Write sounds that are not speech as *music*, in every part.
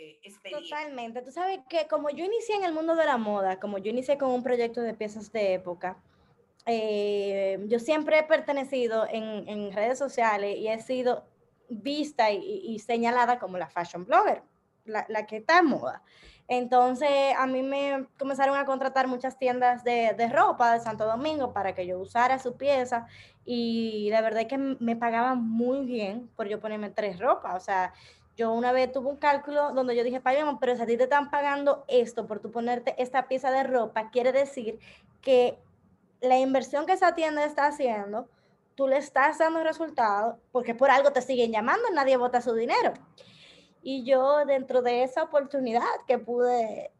eh, experiencia. Totalmente. Tú sabes que como yo inicié en el mundo de la moda, como yo inicié con un proyecto de piezas de época, eh, yo siempre he pertenecido en, en, redes sociales y he sido vista y, señalada como la fashion blogger, la, la, que está en moda. Entonces a mí me comenzaron a contratar muchas tiendas de, de, ropa de Santo Domingo para que yo usara su pieza y de verdad que me pagaban muy bien por yo ponerme tres ropas. O sea, yo una vez tuve un cálculo donde yo dije, pero si a ti te están pagando esto por tú ponerte esta pieza de ropa, quiere decir que la inversión que esa tienda está haciendo, tú le estás dando resultados porque por algo te siguen llamando, nadie vota su dinero. Y yo dentro de esa oportunidad que pude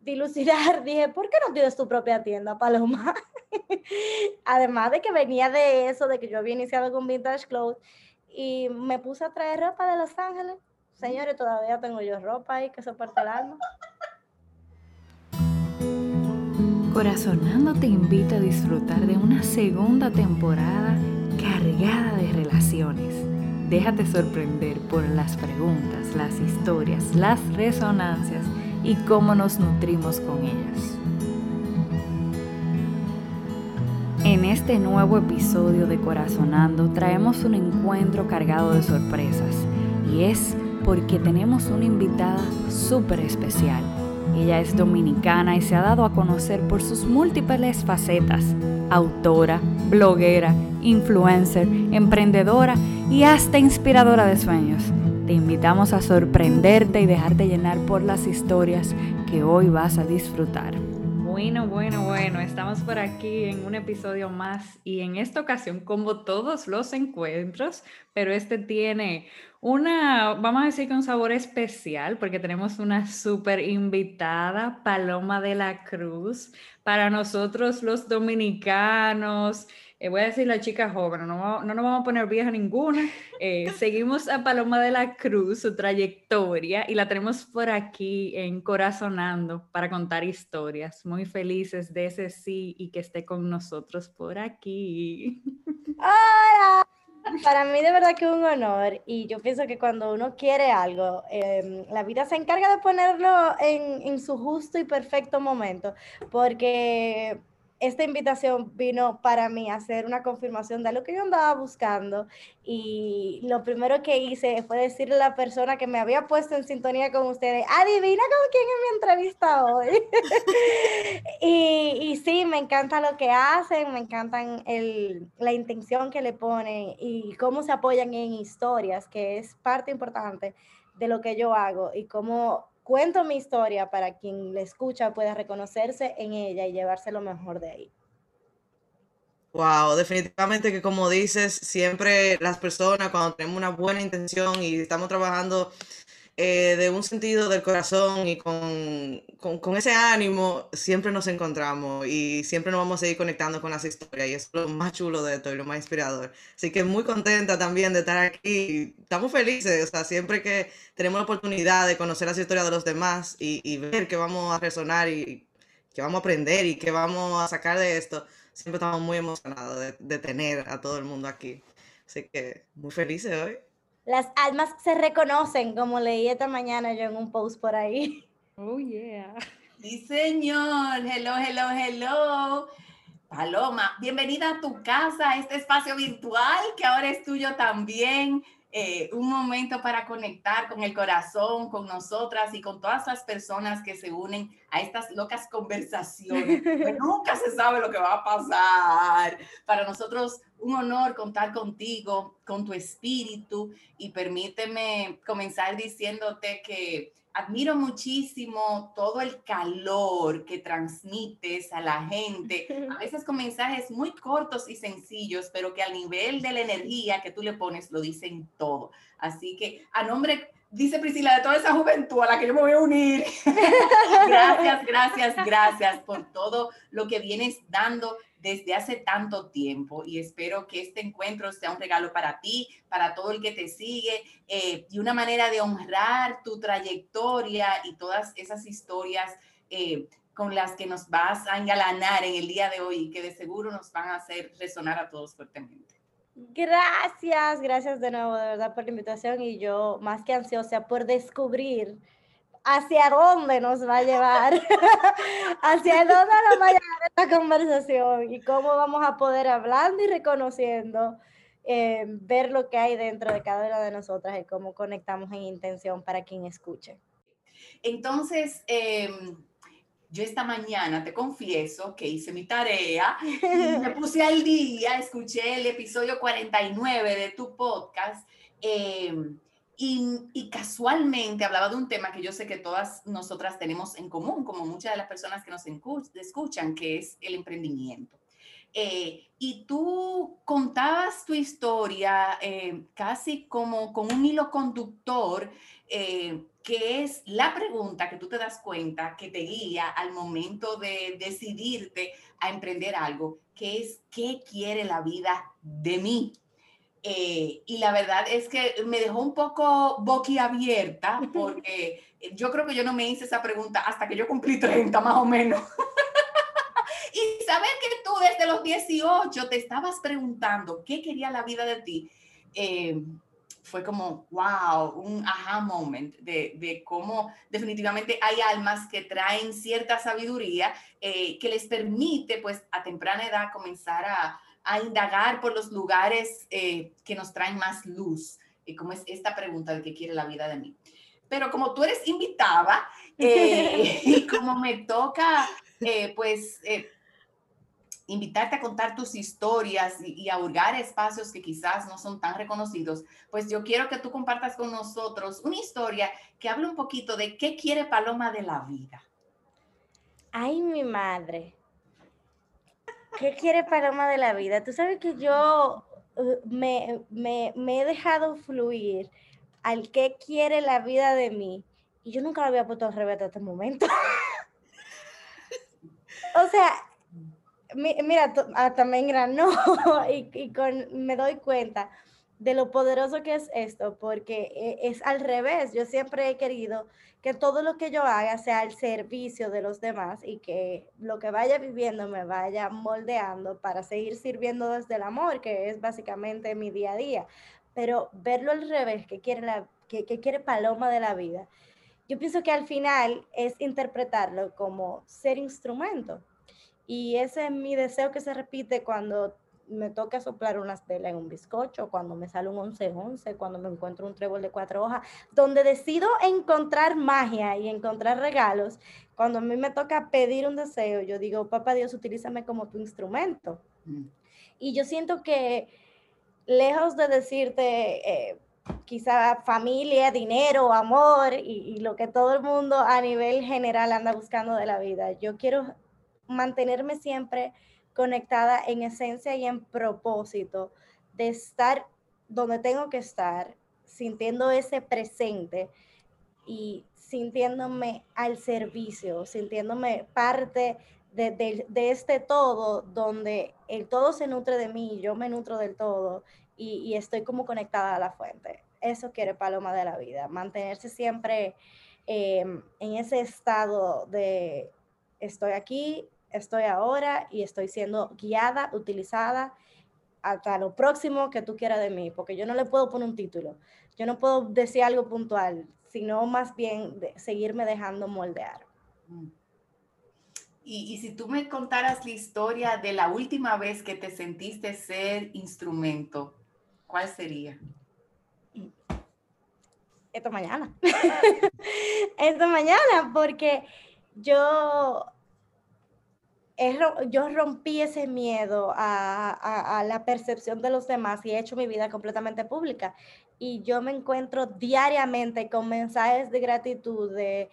dilucidar, *laughs* dije, ¿por qué no tienes tu propia tienda, Paloma? *laughs* Además de que venía de eso, de que yo había iniciado con Vintage Clothes y me puse a traer ropa de Los Ángeles. Señores, todavía tengo yo ropa ahí que soporta el alma. Corazonando te invita a disfrutar de una segunda temporada cargada de relaciones. Déjate sorprender por las preguntas, las historias, las resonancias y cómo nos nutrimos con ellas. En este nuevo episodio de Corazonando traemos un encuentro cargado de sorpresas y es porque tenemos una invitada súper especial ella es dominicana y se ha dado a conocer por sus múltiples facetas. Autora, bloguera, influencer, emprendedora y hasta inspiradora de sueños. Te invitamos a sorprenderte y dejarte llenar por las historias que hoy vas a disfrutar. Bueno, bueno, bueno, estamos por aquí en un episodio más y en esta ocasión, como todos los encuentros, pero este tiene una, vamos a decir que un sabor especial porque tenemos una súper invitada, Paloma de la Cruz, para nosotros los dominicanos, eh, voy a decir la chica joven, no, no nos vamos a poner vieja ninguna. Eh, *laughs* seguimos a Paloma de la Cruz, su trayectoria, y la tenemos por aquí en Corazonando para contar historias. Muy felices de ese sí y que esté con nosotros por aquí. ¡Hola! Para mí de verdad que es un honor y yo pienso que cuando uno quiere algo, eh, la vida se encarga de ponerlo en, en su justo y perfecto momento, porque esta invitación vino para mí a hacer una confirmación de lo que yo andaba buscando y lo primero que hice fue decirle a la persona que me había puesto en sintonía con ustedes, adivina con quién es mi entrevista hoy. *laughs* y, y, sí, me encanta lo que hacen, me encantan la intención que le ponen y cómo se apoyan en historias, que es parte importante de lo que yo hago y cómo cuento mi historia para quien la escucha pueda reconocerse en ella y llevarse lo mejor de ahí. Wow, definitivamente que como dices, siempre las personas cuando tenemos una buena intención y estamos trabajando eh, de un sentido del corazón y con, con, con, ese ánimo, siempre nos encontramos y siempre nos vamos a seguir conectando con las historias y es lo más chulo de esto y lo más inspirador. Así que muy contenta también de estar aquí. Estamos felices, o sea, siempre que tenemos la oportunidad de conocer las historias de los demás y, y ver que vamos a resonar y que vamos a aprender y que vamos a sacar de esto, siempre estamos muy emocionados de, de tener a todo el mundo aquí. Así que muy felices hoy. Las almas se reconocen, como leí esta mañana yo en un post por ahí. Oh, yeah. Sí, señor. Hello, hello, hello. Paloma, bienvenida a tu casa, a este espacio virtual que ahora es tuyo también. Eh, un momento para conectar con el corazón, con nosotras y con todas las personas que se unen a estas locas conversaciones. *laughs* que nunca se sabe lo que va a pasar. Para nosotros, un honor contar contigo, con tu espíritu y permíteme comenzar diciéndote que admiro muchísimo todo el calor que transmites a la gente, a *laughs* veces con mensajes muy cortos y sencillos, pero que al nivel de la energía que tú le pones lo dicen todo. Así que a nombre, dice Priscila, de toda esa juventud a la que yo me voy a unir, *laughs* gracias, gracias, gracias por todo lo que vienes dando desde hace tanto tiempo y espero que este encuentro sea un regalo para ti, para todo el que te sigue eh, y una manera de honrar tu trayectoria y todas esas historias eh, con las que nos vas a engalanar en el día de hoy y que de seguro nos van a hacer resonar a todos fuertemente. Gracias, gracias de nuevo, de verdad, por la invitación y yo más que ansiosa por descubrir hacia dónde nos va a llevar, *laughs* hacia dónde nos va a llevar esta conversación y cómo vamos a poder hablando y reconociendo, eh, ver lo que hay dentro de cada una de nosotras y cómo conectamos en intención para quien escuche. Entonces, em, yo esta mañana te confieso que hice mi tarea, me *laughs* puse al día, escuché el episodio 49 de tu podcast. Em, y, casualmente hablaba de un tema que yo sé que todas nosotras tenemos en común, como muchas de las personas que nos escuchan, que es el emprendimiento. Eh, y tú contabas tu historia eh, casi como con un hilo conductor, eh, que es la pregunta que tú te das cuenta que te guía al momento de decidirte a emprender algo, que es, ¿qué quiere la vida de mí? Eh, y la verdad es que me dejó un poco boquiabierta *laughs* porque yo creo que yo no me hice esa pregunta hasta que yo cumplí 30 más o menos. *laughs* y saber que tú desde los 18 te estabas preguntando qué quería la vida de ti, eh, fue como, wow, un aha moment de, de, cómo definitivamente hay almas que traen cierta sabiduría eh, que les permite pues a temprana edad comenzar a, a indagar por los lugares eh, que nos traen más luz, y como es esta pregunta de qué quiere la vida de mí. Pero como tú eres invitada eh, *laughs* y como me toca, eh, pues, invitarte a contar tus historias y, a hurgar espacios que quizás no son tan reconocidos, pues yo quiero que tú compartas con nosotros una historia que hable un poquito de qué quiere Paloma de la vida. Ay, mi madre. ¿Qué quiere Paloma de la vida? Tú sabes que yo uh, me, he dejado fluir al qué quiere la vida de mí y yo nunca lo había puesto al revés hasta este momento. *laughs* o sea, mira, hasta me engranó *laughs* y, y con, me doy cuenta de lo poderoso que es esto, porque eh, es al revés. Yo siempre he querido que todo lo que yo haga sea al servicio de los demás y que lo que vaya viviendo me vaya moldeando para seguir sirviendo desde el amor, que es básicamente mi día a día. Pero verlo al revés, que quiere, la, que, que quiere Paloma de la vida, yo pienso que al final es interpretarlo como ser instrumento. Y ese es mi deseo que se repite cuando me toca soplar unas velas en un bizcocho, cuando me sale un 11-11, cuando me encuentro un trébol de cuatro hojas, donde decido encontrar magia y encontrar regalos, cuando a mí me toca pedir un deseo, yo digo, papá Dios, utilízame como tu instrumento. Mm. Y yo siento que lejos de decirte eh, quizá familia, dinero, amor y, y lo que todo el mundo a nivel general anda buscando de la vida, yo quiero mantenerme siempre conectada en esencia y en propósito de estar donde tengo que estar, sintiendo ese presente y sintiéndome al servicio, sintiéndome parte de, este todo, donde el todo se nutre de mí, yo me nutro del todo y, estoy como conectada a la fuente. Eso quiere Paloma de la vida, mantenerse siempre em, en ese estado de estoy aquí, estoy ahora y estoy siendo guiada, utilizada hasta lo próximo que tú quieras de mí, porque yo no le puedo poner un título, yo no puedo decir algo puntual, sino más bien de seguirme dejando moldear. Mm. Y, y, si tú me contaras la historia de la última vez que te sentiste ser instrumento, ¿cuál sería? Esta mañana. *laughs* Esta mañana, porque yo yo rompí ese miedo a, la percepción de los demás y he hecho mi vida completamente pública. Y yo me encuentro diariamente con mensajes de gratitud, de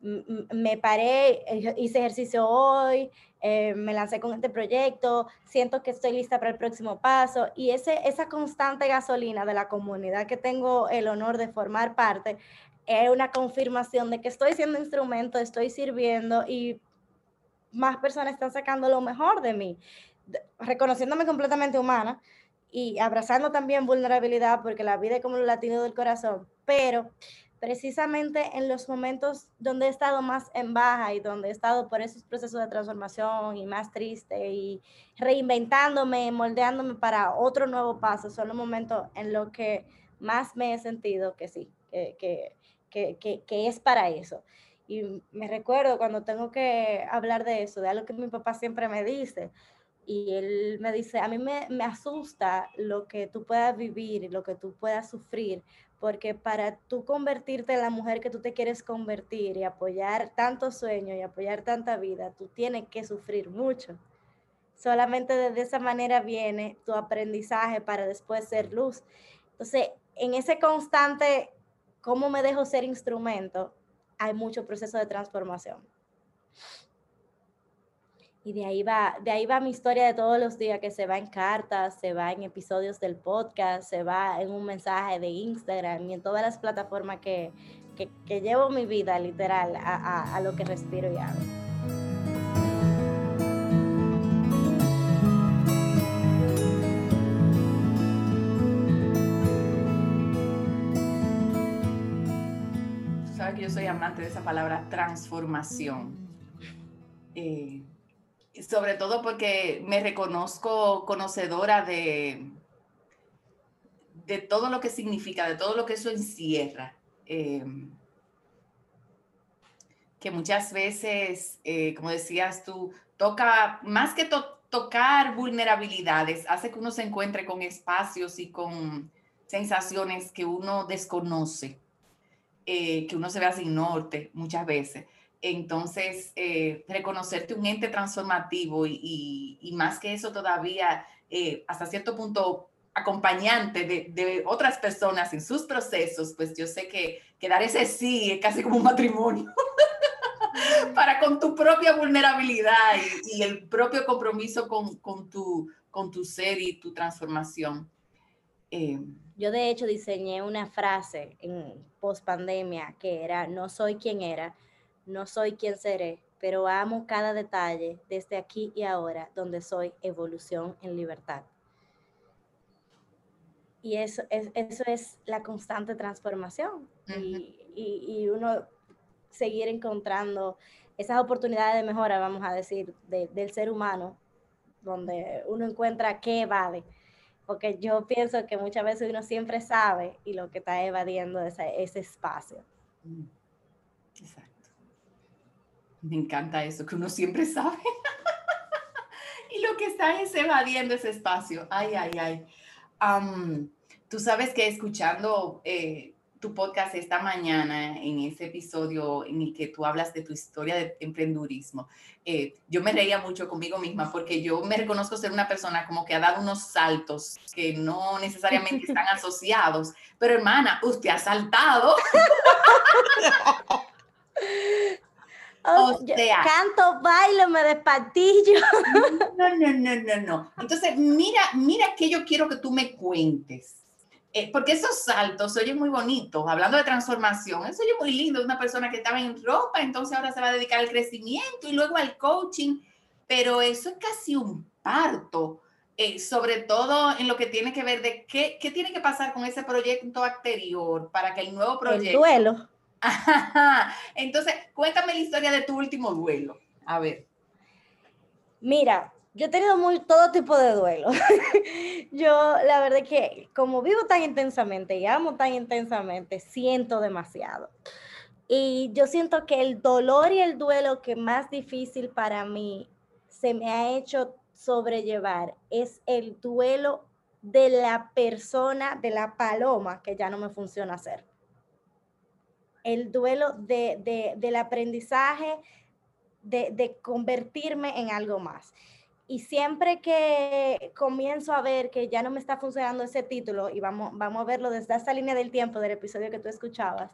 me paré, eh, hice ejercicio hoy, eh, me lancé con este proyecto, siento que estoy lista para el próximo paso. Y ese, esa constante gasolina de la comunidad que tengo el honor de formar parte es una confirmación de que estoy siendo instrumento, estoy sirviendo y más personas están sacando lo mejor de mí, reconociéndome completamente humana y abrazando también vulnerabilidad, porque la vida es como el latido del corazón, pero precisamente en los momentos donde he estado más en baja y donde he estado por esos procesos de transformación y más triste y reinventándome, moldeándome para otro nuevo paso, son los momentos en los que más me he sentido que sí, que, que, que, que es para eso. Y me recuerdo cuando tengo que hablar de eso, de algo que mi papá siempre me dice, y él me dice, a mí me, me, asusta lo que tú puedas vivir, lo que tú puedas sufrir, porque para tú convertirte en la mujer que tú te quieres convertir y apoyar tantos sueños y apoyar tanta vida, tú tienes que sufrir mucho. Solamente de esa manera viene tu aprendizaje para después ser luz. Entonces, en ese constante, ¿cómo me dejo ser instrumento? Hay mucho proceso de transformación. Y de ahí va, de ahí va mi historia de todos los días, que se va en cartas, se va en episodios del podcast, se va en un mensaje de Instagram y en todas las plataformas que, que, llevo mi vida literal a, a, a lo que respiro y hago. Amante de esa palabra transformación. Eh, sobre todo porque me reconozco conocedora de, de todo lo que significa, de todo lo que eso encierra. Eh, que muchas veces, eh, como decías tú, toca, más que to tocar vulnerabilidades, hace que uno se encuentre con espacios y con sensaciones que uno desconoce, eh, que uno se vea sin norte muchas veces. Entonces, eh, reconocerte un ente transformativo y, y, y, más que eso todavía, eh, hasta cierto punto, acompañante de, de, otras personas en sus procesos, pues yo sé que, que dar ese sí es casi como un matrimonio. *laughs* para con tu propia vulnerabilidad y, y el propio compromiso con, con, tu, con tu ser y tu transformación. Eh, yo de hecho diseñé una frase en post pandemia que era, no soy quien era, no soy quien seré, pero amo cada detalle desde aquí y ahora, donde soy evolución en libertad. Y eso es, eso es la constante transformación uh -huh. y, y, y, uno seguir encontrando esas oportunidades de mejora, vamos a decir, de, del ser humano, donde uno encuentra qué evade. Porque yo pienso que muchas veces uno siempre sabe y lo que está evadiendo es ese, espacio. Exacto. Me encanta eso, que uno siempre sabe. *laughs* y lo que está es evadiendo ese espacio. Ay, ay, ay. Tú sabes que escuchando eh, tu podcast esta mañana, en ese episodio en el que tú hablas de tu historia de emprendurismo, eh, yo me reía mucho conmigo misma porque yo me reconozco ser una persona como que ha dado unos saltos que no necesariamente están *laughs* asociados. Pero hermana, usted ha saltado. *laughs* O sea, canto, bailo, me despatillo. No, no, no, no, no. Entonces, mira, mira que yo quiero que tú me cuentes. Eh, porque esos saltos se oyen muy bonitos, hablando de transformación, eso oye muy lindo, una persona que estaba en ropa, entonces ahora se va a dedicar al crecimiento y luego al coaching, pero eso es casi un parto, eh, sobre todo en lo que tiene que ver de qué, qué tiene que pasar con ese proyecto anterior para que el nuevo proyecto... El duelo. *laughs* Entonces, cuéntame la historia de tu último duelo. A ver. Mira, yo he tenido muy, todo tipo de duelo. *laughs* yo, la verdad es que como vivo tan intensamente y amo tan intensamente, siento demasiado. Y yo siento que el dolor y el duelo que más difícil para mí se me ha hecho sobrellevar es el duelo de la persona, de la paloma que ya no me funciona hacer el duelo de, de, del aprendizaje, de, de, convertirme en algo más. Y siempre que comienzo a ver que ya no me está funcionando ese título, y vamos, vamos a verlo desde esta línea del tiempo del episodio que tú escuchabas,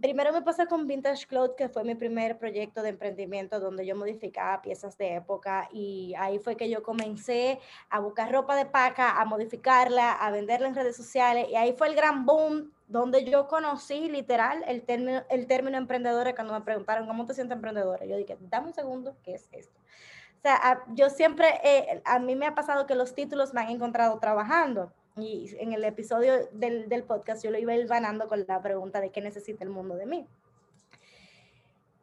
primero me pasó con Vintage Cloud, que fue mi primer proyecto de emprendimiento donde yo modificaba piezas de época y ahí fue que yo comencé a buscar ropa de paca, a modificarla, a venderla en redes sociales y ahí fue el gran boom donde yo conocí literal el término, el término emprendedora cuando me preguntaron cómo te sientes emprendedora. Yo dije, dame un segundo, ¿qué es esto? O sea, a, yo siempre, eh, a mí me ha pasado que los títulos me han encontrado trabajando y en el episodio del, del podcast yo lo iba ganando con la pregunta de qué necesita el mundo de mí.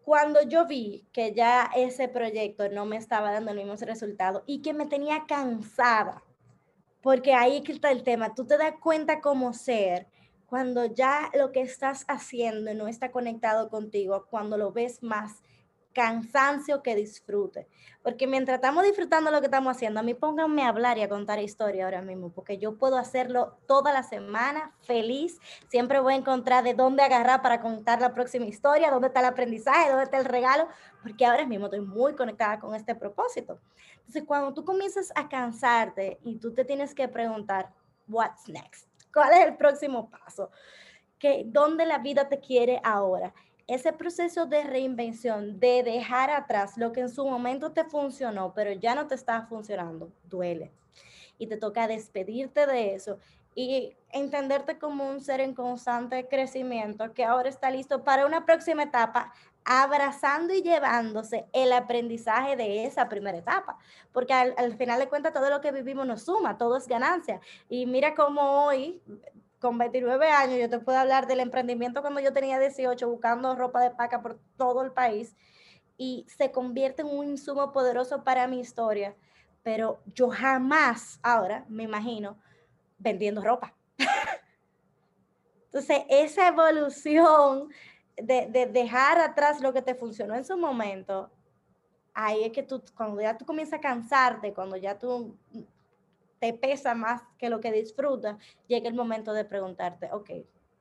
Cuando yo vi que ya ese proyecto no me estaba dando el mismo resultado y que me tenía cansada, porque ahí está el tema, tú te das cuenta como ser cuando ya lo que estás haciendo no está conectado contigo, cuando lo ves más cansancio que disfrute. Porque mientras estamos disfrutando lo que estamos haciendo, a mí pónganme a hablar y a contar historia ahora mismo, porque yo puedo hacerlo toda la semana feliz. Siempre voy a encontrar de dónde agarrar para contar la próxima historia, dónde está el aprendizaje, dónde está el regalo, porque ahora mismo estoy muy conectada con este propósito. Entonces, cuando tú comienzas a cansarte y tú te tienes que preguntar, what's next? ¿Cuál es el próximo paso? ¿Qué, ¿Dónde la vida te quiere ahora? Ese proceso de reinvención, de dejar atrás lo que en su momento te funcionó, pero ya no te está funcionando, duele. Y te toca despedirte de eso y entenderte como un ser en constante crecimiento que ahora está listo para una próxima etapa, abrazando y llevándose el aprendizaje de esa primera etapa, porque al, al final de cuentas todo lo que vivimos nos suma, todo es ganancia. Y mira cómo hoy con 29 años, yo te puedo hablar del emprendimiento cuando yo tenía 18, buscando ropa de paca por todo el país, y se convierte en un insumo poderoso para mi historia, pero yo jamás ahora me imagino vendiendo ropa. Entonces, esa evolución de, de, dejar atrás lo que te funcionó en su momento, ahí es que tú, cuando ya tú comienzas a cansarte, cuando ya tú te pesa más que lo que disfrutas, llega el momento de preguntarte, ok,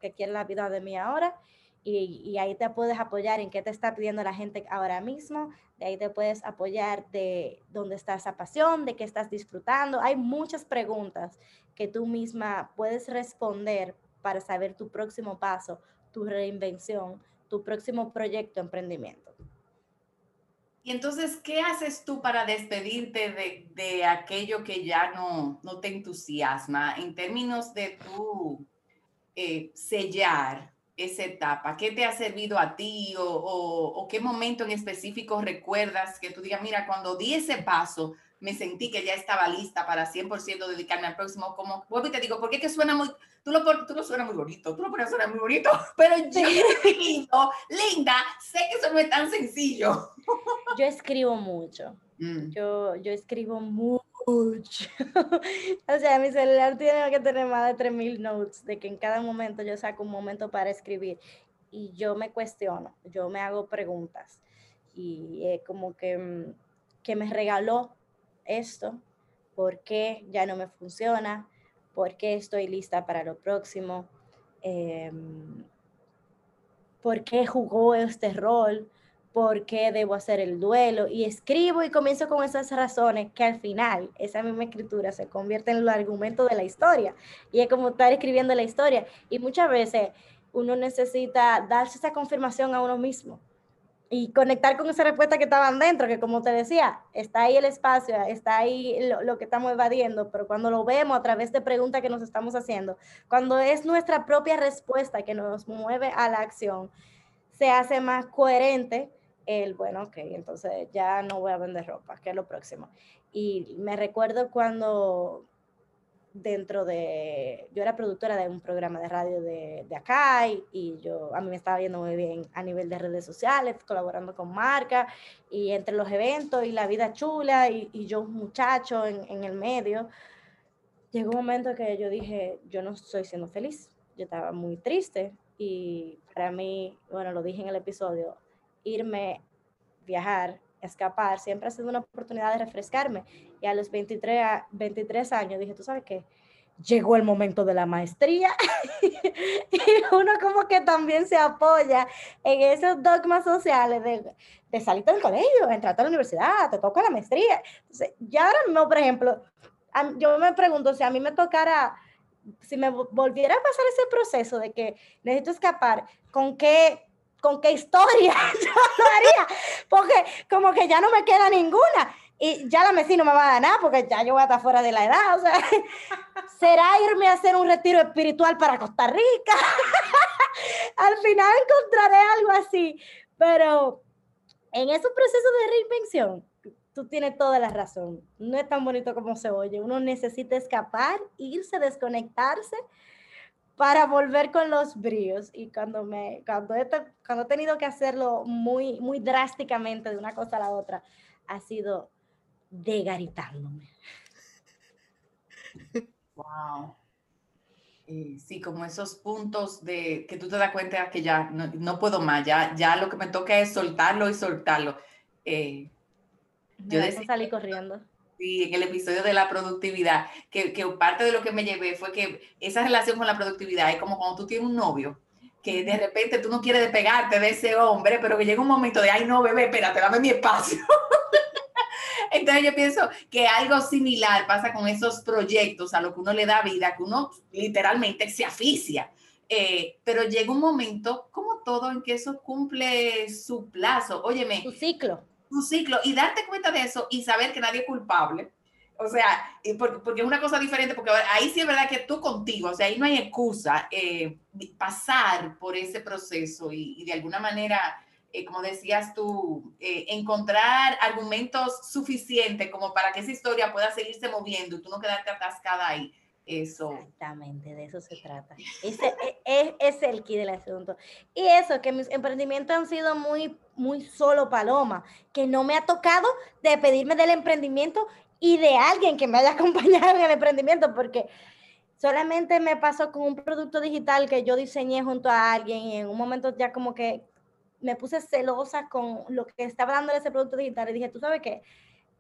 ¿qué quiere la vida de mí ahora? Y, y, ahí te puedes apoyar en qué te está pidiendo la gente ahora mismo, de ahí te puedes apoyar de dónde está esa pasión, de qué estás disfrutando. Hay muchas preguntas que tú misma puedes responder para saber tu próximo paso, tu reinvención, tu próximo proyecto, emprendimiento. Y entonces, ¿qué haces tú para despedirte de, de aquello que ya no, no, te entusiasma en términos de tu eh, sellar esa etapa? ¿Qué te ha servido a ti o, o, o, qué momento en específico recuerdas que tú digas, mira, cuando di ese paso, me sentí que ya estaba lista para 100% dedicarme al próximo, como vuelvo y te digo, porque que suena muy, tú lo, tú lo suena muy bonito, tú lo pones suena muy bonito, *laughs* pero yo linda, sé que eso no es tan sencillo. Yo escribo mucho, mm. yo, yo escribo mucho, *laughs* o sea, mi celular tiene que tener más de 3000 notes, de que en cada momento yo saco un momento para escribir y yo me cuestiono, yo me hago preguntas y es como que, mm, que me regaló esto, por qué ya no me funciona, por qué estoy lista para lo próximo, em, por qué jugó este rol, por qué debo hacer el duelo. Y escribo y comienzo con esas razones que al final esa misma escritura se convierte en el argumento de la historia. Y es como estar escribiendo la historia. Y muchas veces uno necesita darse esa confirmación a uno mismo y conectar con esa respuesta que estaban dentro, que como te decía, está ahí el espacio, está ahí lo, que estamos evadiendo, pero cuando lo vemos a través de preguntas que nos estamos haciendo, cuando es nuestra propia respuesta que nos mueve a la acción, se hace más coherente el, bueno, ok, entonces ya no voy a vender ropa, que es lo próximo. Y me recuerdo cuando dentro de, yo era productora de un programa de radio de, de acá y, yo, a mí me estaba viendo muy bien a nivel de redes sociales, colaborando con marcas y entre los eventos y la vida chula y, y yo un muchacho en, en, el medio, llegó un momento que yo dije, yo no estoy siendo feliz, yo estaba muy triste y para mí, bueno, lo dije en el episodio, irme, viajar, escapar, siempre ha sido una oportunidad de refrescarme. Y a los 23, 23 años dije, ¿tú sabes qué? Llegó el momento de la maestría *laughs* y uno como que también se apoya en esos dogmas sociales de, de del colegio, entrar a la universidad, te toca la maestría. Entonces, ya ahora mismo, por ejemplo, yo me pregunto si a mí me tocara, si me volviera a pasar ese proceso de que necesito escapar, ¿con qué con qué historia *laughs* yo lo haría, porque como que ya no me queda ninguna y ya la mesina no me va a dar nada porque ya yo voy a estar fuera de la edad, o sea, *laughs* será irme a hacer un retiro espiritual para Costa Rica. *laughs* Al final encontraré algo así, pero en esos procesos de reinvención, tú tienes toda la razón. No es tan bonito como se oye. Uno necesita escapar, irse, desconectarse para volver con los bríos. Y cuando, me, cuando, he, cuando he tenido que hacerlo muy, muy drásticamente de una cosa a la otra, ha sido degaritándome. Wow. Eh, sí, como esos puntos de que tú te das cuenta que ya no, puedo más, ya, ya lo que me toca es soltarlo y soltarlo. Eh, yo decía, salí corriendo. Sí, en el episodio de la productividad, que, que, parte de lo que me llevé fue que esa relación con la productividad es como cuando tú tienes un novio, que de repente tú no quieres despegarte de ese hombre, pero que llega un momento de, ay no, bebé, espérate, dame mi espacio. *laughs* Entonces yo pienso que algo similar pasa con esos proyectos a lo que uno le da vida, que uno literalmente se aficia. Eh, pero llega un momento, como todo, en que eso cumple su plazo. Óyeme. Su ciclo. Su ciclo. Y darte cuenta de eso y saber que nadie es culpable. O sea, porque, es una cosa diferente, porque ahí sí es verdad que tú contigo, o sea, ahí no hay excusa eh, pasar por ese proceso y, y de alguna manera eh, como decías tú, eh, encontrar argumentos suficientes como para que esa historia pueda seguirse moviendo y tú no quedarte atascada ahí. Eso. Exactamente, de eso se trata. Ese es, es, el key del asunto. Y eso, que mis emprendimientos han sido muy, muy solo paloma, que no me ha tocado de pedirme del emprendimiento y de alguien que me haya *laughs* acompañado en el emprendimiento, porque solamente me pasó con un producto digital que yo diseñé junto a alguien y en un momento ya como que me puse celosa con lo que estaba dando ese producto digital y dije, tú sabes qué,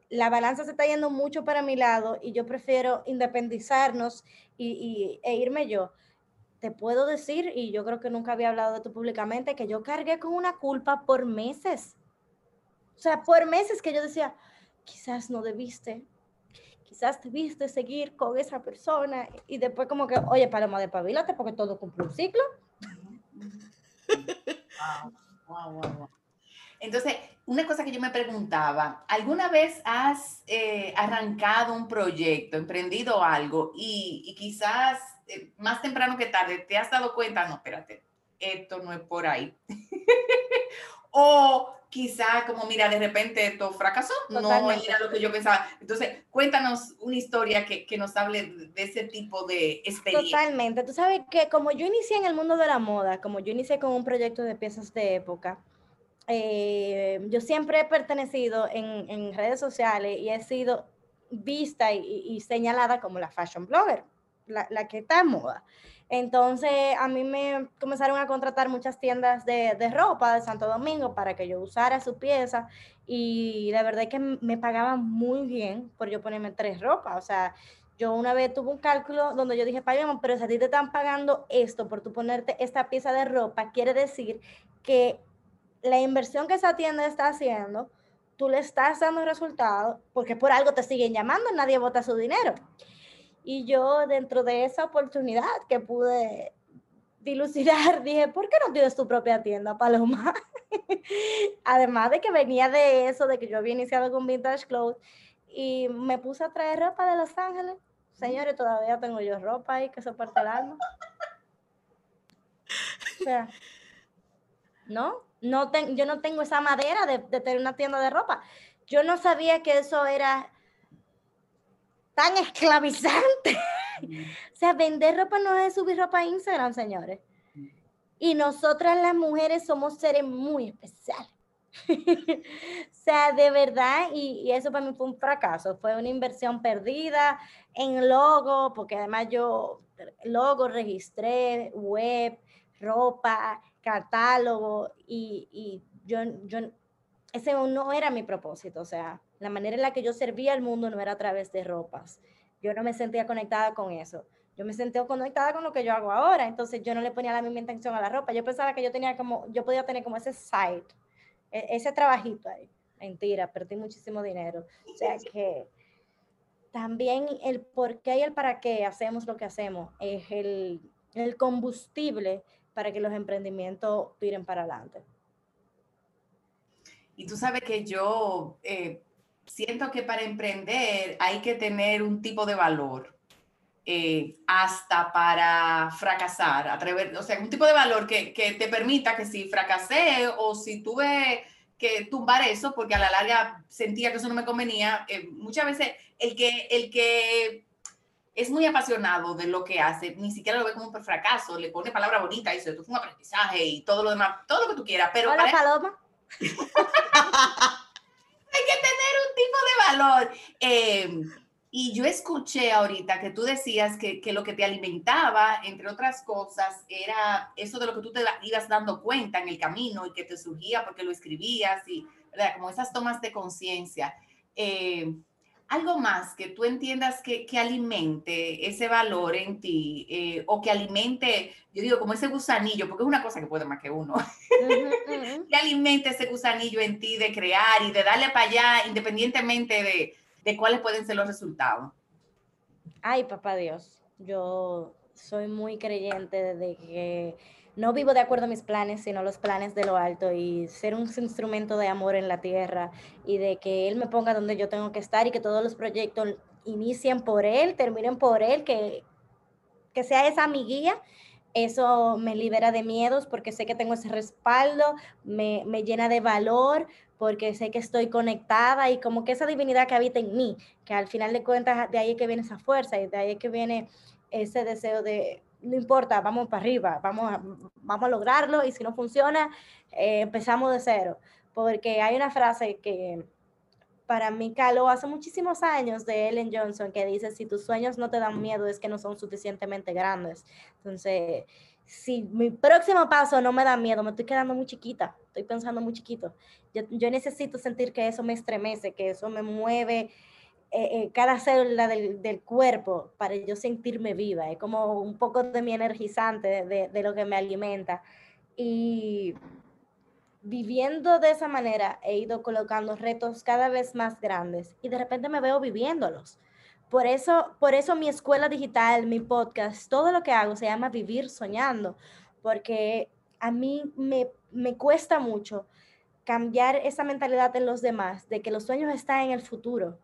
la balanza se está yendo mucho para mi lado y yo prefiero independizarnos y, e irme yo. Te puedo decir, y yo creo que nunca había hablado de esto públicamente, que yo cargué con una culpa por meses. O sea, por meses que yo decía, quizás no debiste, quizás debiste seguir con esa persona. Y después como que, oye, Paloma, de pabilate porque todo cumple un ciclo. Entonces, una cosa que yo me preguntaba, ¿alguna vez has eh, arrancado un proyecto, emprendido algo y, quizás eh, más temprano que tarde te has dado cuenta, no, espérate, esto no es por ahí? *laughs* o quizás como, mira, de repente esto fracasó, no era lo que yo pensaba. Entonces, cuéntanos una historia que, que, nos hable de ese tipo de experiencia. Totalmente. Tú sabes que como yo inicié en el mundo de la moda, como yo inicié con un proyecto de piezas de época, eh, yo siempre he pertenecido en, en, redes sociales y he sido vista y, y señalada como la fashion blogger, la, la que está en moda. Entonces a mí me comenzaron a contratar muchas tiendas de, de, ropa de Santo Domingo para que yo usara su pieza y la verdad es que me pagaban muy bien por yo ponerme tres ropas. O sea, yo una vez tuve un cálculo donde yo dije, pero si a ti te están pagando esto por tú ponerte esta pieza de ropa, quiere decir que la inversión que esa tienda está haciendo, tú le estás dando resultados porque por algo te siguen llamando, nadie vota su dinero. Y yo dentro de esa oportunidad que pude dilucidar, *laughs* dije, ¿por qué no tienes tu propia tienda, Paloma? *laughs* Además de que venía de eso, de que yo había iniciado con Vintage Clothes y me puse a traer ropa de Los Ángeles. Señores, todavía tengo yo ropa ahí que soporta el alma. O sea, no, no yo no tengo esa madera de, de tener una tienda de ropa. Yo no sabía que eso era tan esclavizante. o sea, vender ropa no es subir ropa a Instagram, señores. Y nosotras las mujeres somos seres muy especiales. *laughs* o sea, de verdad, y, y, eso para mí fue un fracaso, fue una inversión perdida en logo, porque además yo logo registré, web, ropa, catálogo, y, y yo, yo, ese no era mi propósito, o sea, la manera en la que yo servía al mundo no era a través de ropas. Yo no me sentía conectada con eso. Yo me sentía conectada con lo que yo hago ahora. Entonces yo no le ponía la misma intención a la ropa. Yo pensaba que yo tenía como, yo podía tener como ese side, e, ese trabajito ahí. Mentira, perdí muchísimo dinero. O sea que también el por qué y el para qué hacemos lo que hacemos es el, el combustible para que los emprendimientos tiren para adelante. Y tú sabes que yo eh, siento que para emprender hay que tener un tipo de valor. Eh, hasta para fracasar, atrever, o sea, un tipo de valor que, te permita que si fracasé o si tuve que tumbar eso, porque a la larga sentía que eso no me convenía, eh, muchas veces el que, el que es muy apasionado de lo que hace, ni siquiera lo ve como un fracaso, le pone palabra bonita y dice, esto fue un aprendizaje y todo lo demás, todo lo que tú quieras, pero... Hola, Paloma. *laughs* hay que tener un tipo de valor. Eh, Y yo escuché ahorita que tú decías que, que, lo que te alimentaba, entre otras cosas, era eso de lo que tú te ibas dando cuenta en el camino y que te surgía porque lo escribías y, ¿verdad? Como esas tomas de conciencia. Eh, algo más que tú entiendas que, que alimente ese valor en ti eh, o que alimente, yo digo, como ese gusanillo, porque es una cosa que puede más que uno, *laughs* que alimente ese gusanillo en ti de crear y de darle para allá independientemente de, de cuáles pueden ser los resultados. Ay, papá Dios, yo soy muy creyente de que no vivo de acuerdo a mis planes, sino los planes de lo alto y ser un instrumento de amor en la tierra y de que Él me ponga donde yo tengo que estar y que todos los proyectos inicien por Él, terminen por Él, que, que sea esa mi guía. Eso me libera de miedos porque sé que tengo ese respaldo, me, me llena de valor, porque sé que estoy conectada y como que esa divinidad que habita en mí, que al final de cuentas de ahí que viene esa fuerza y de ahí que viene ese deseo de, no importa, vamos para arriba, vamos a, vamos a lograrlo y si no funciona, eh, empezamos de cero. Porque hay una frase que para mí caló hace muchísimos años de Ellen Johnson que dice, si tus sueños no te dan miedo es que no son suficientemente grandes. Entonces, si mi próximo paso no me da miedo, me estoy quedando muy chiquita, estoy pensando muy chiquito. Yo, yo necesito sentir que eso me estremece, que eso me mueve eh, eh, cada célula del, cuerpo para yo sentirme viva. Es como un poco de mi energizante, de, de lo que me alimenta. Y viviendo de esa manera he ido colocando retos cada vez más grandes y de repente me veo viviéndolos. Por eso, por eso mi escuela digital, mi podcast, todo lo que hago se llama Vivir Soñando, porque a mí me, me cuesta mucho cambiar esa mentalidad en los demás, de que los sueños están en el futuro,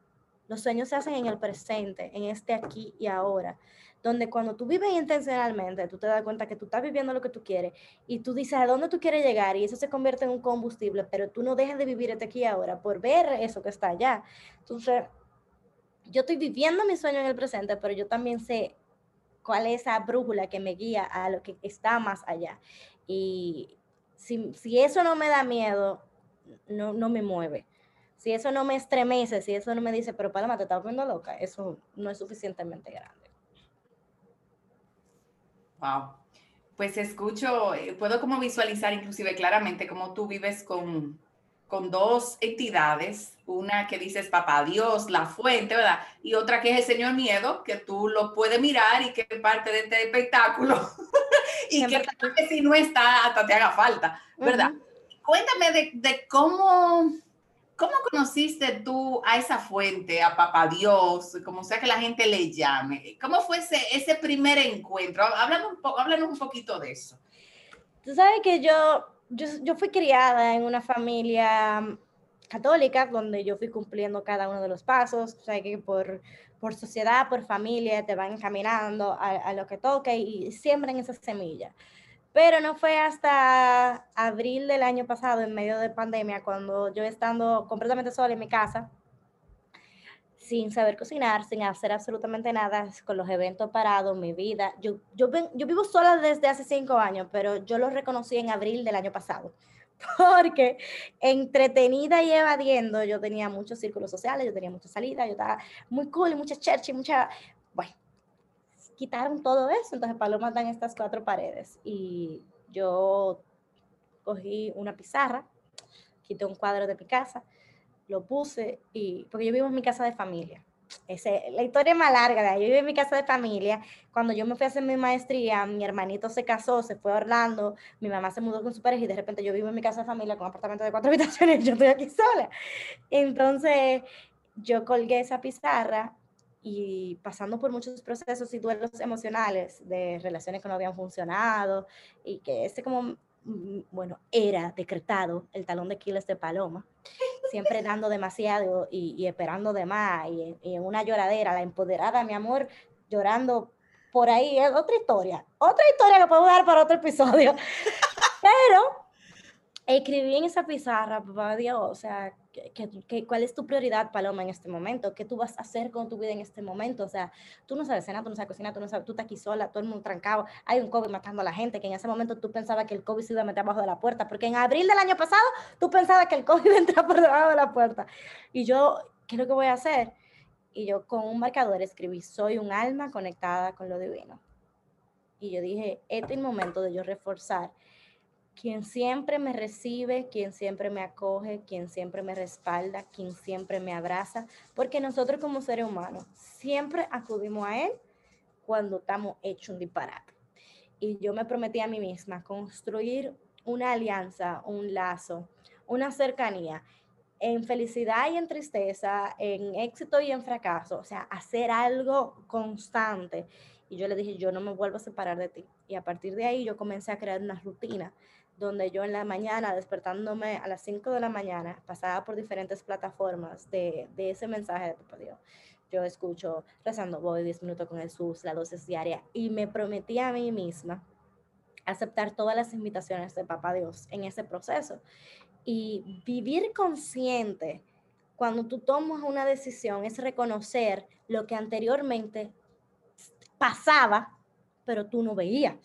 los sueños se hacen en el presente, en este aquí y ahora, donde cuando tú vives intencionalmente, tú te das cuenta que tú estás viviendo lo que tú quieres y tú dices a dónde tú quieres llegar y eso se convierte en un combustible, pero tú no dejas de vivir este aquí y ahora por ver eso que está allá. Entonces, yo estoy viviendo mi sueño en el presente, pero yo también sé cuál es esa brújula que me guía a lo que está más allá. Y si, si eso no me da miedo, no, no me mueve. Si eso no me estremece, si eso no me dice, pero Paloma, te estás volviendo loca, eso no es suficientemente grande. Wow. Pues escucho, eh, puedo como visualizar inclusive claramente cómo tú vives con, con dos entidades, una que dices papá Dios, la fuente, ¿verdad? Y otra que es el Señor Miedo, que tú lo puedes mirar y que es parte de este espectáculo *laughs* y que, que si no está, hasta te haga falta, ¿verdad? Cuéntame de, de cómo ¿Cómo conociste tú a esa fuente, a Papá Dios, como sea que la gente le llame? ¿Cómo fue ese, ese primer encuentro? Háblanos un, po háblanos un poquito de eso. Tú sabes que yo, yo, yo fui criada en una familia católica donde yo fui cumpliendo cada uno de los pasos, o sea que por, por sociedad, por familia, te van encaminando a, a lo que toque y siembran esa semilla. Pero no fue hasta abril del año pasado, en medio de pandemia, cuando yo estando completamente sola en mi casa, sin saber cocinar, sin hacer absolutamente nada, con los eventos parados, mi vida. Yo, yo, yo vivo sola desde hace cinco años, pero yo lo reconocí en abril del año pasado, *laughs* porque entretenida y evadiendo, yo tenía muchos círculos sociales, yo tenía muchas salidas, yo estaba muy cool, mucha church y mucha, quitaron todo eso, entonces Paloma en estas cuatro paredes y yo cogí una pizarra, quité un cuadro de mi casa, lo puse y, porque yo vivo en mi casa de familia. Ese, la historia es más larga, yo vivo en mi casa de familia. Cuando yo me fui a hacer mi maestría, mi hermanito se casó, se fue a Orlando, mi mamá se mudó con su pareja y de repente yo vivo en mi casa de familia con un apartamento de cuatro *laughs* habitaciones yo estoy aquí sola. Entonces, yo colgué esa pizarra y pasando por muchos procesos y duelos emocionales de relaciones que no habían funcionado y que este como, mm, bueno, era decretado el talón de Aquiles de Paloma, siempre *laughs* dando demasiado y, y esperando de más y, y, en una lloradera, la empoderada, mi amor, llorando por ahí, es otra historia, otra historia que puedo dar para otro episodio, *laughs* pero escribí en esa pizarra, papá Dios, o sea, ¿qué, cuál es tu prioridad, Paloma, en este momento? ¿Qué tú vas a hacer con tu vida en este momento? O sea, tú no sabes cenar, tú no sabes cocinar, tú no sabes, tú estás aquí sola, todo el mundo trancado, hay un COVID matando a la gente, que en ese momento tú pensabas que el COVID se iba a meter abajo de la puerta, porque en abril del año pasado tú pensabas que el COVID iba a entrar por debajo de la puerta. Y yo, ¿qué es lo que voy a hacer? Y yo con un marcador escribí, soy un alma conectada con lo divino. Y yo dije, este es el momento de yo reforzar quien siempre me recibe, quien siempre me acoge, quien siempre me respalda, quien siempre me abraza, porque nosotros como seres humanos siempre acudimos a Él cuando estamos hechos un disparate. Y yo me prometí a mí misma construir una alianza, un lazo, una cercanía en felicidad y en tristeza, en éxito y en fracaso, o sea, hacer algo constante. Y yo le dije, yo no me vuelvo a separar de ti. Y a partir de ahí yo comencé a crear una rutina donde yo en la mañana, despertándome a las 5 de la mañana, pasaba por diferentes plataformas de, de ese mensaje de Papá Dios. Yo escucho rezando, voy 10 minutos con Jesús, la dosis diaria, y me prometí a mí misma aceptar todas las invitaciones de Papá Dios en ese proceso. Y vivir consciente cuando tú tomas una decisión es reconocer lo que anteriormente pasaba, pero tú no veías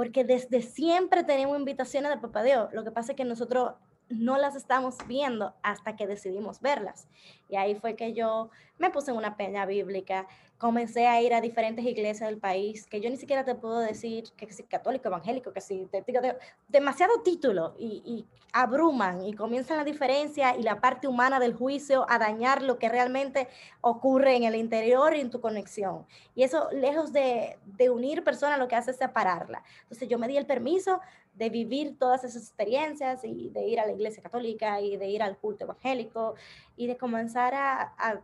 porque desde siempre tenemos invitaciones de Papá Dios. Lo que pasa es que nosotros no las estamos viendo hasta que decidimos verlas. Y ahí fue que yo me puse en una peña bíblica, comencé a ir a diferentes iglesias del país, que yo ni siquiera te puedo decir que si católico, evangélico, que si te digo demasiado título y, y, abruman y comienzan la diferencia y la parte humana del juicio a dañar lo que realmente ocurre en el interior y en tu conexión. Y eso, lejos de, de unir personas, lo que hace es separarla. Entonces yo me di el permiso de vivir todas esas experiencias y de ir a la iglesia católica y de ir al culto evangélico y de comenzar a, a,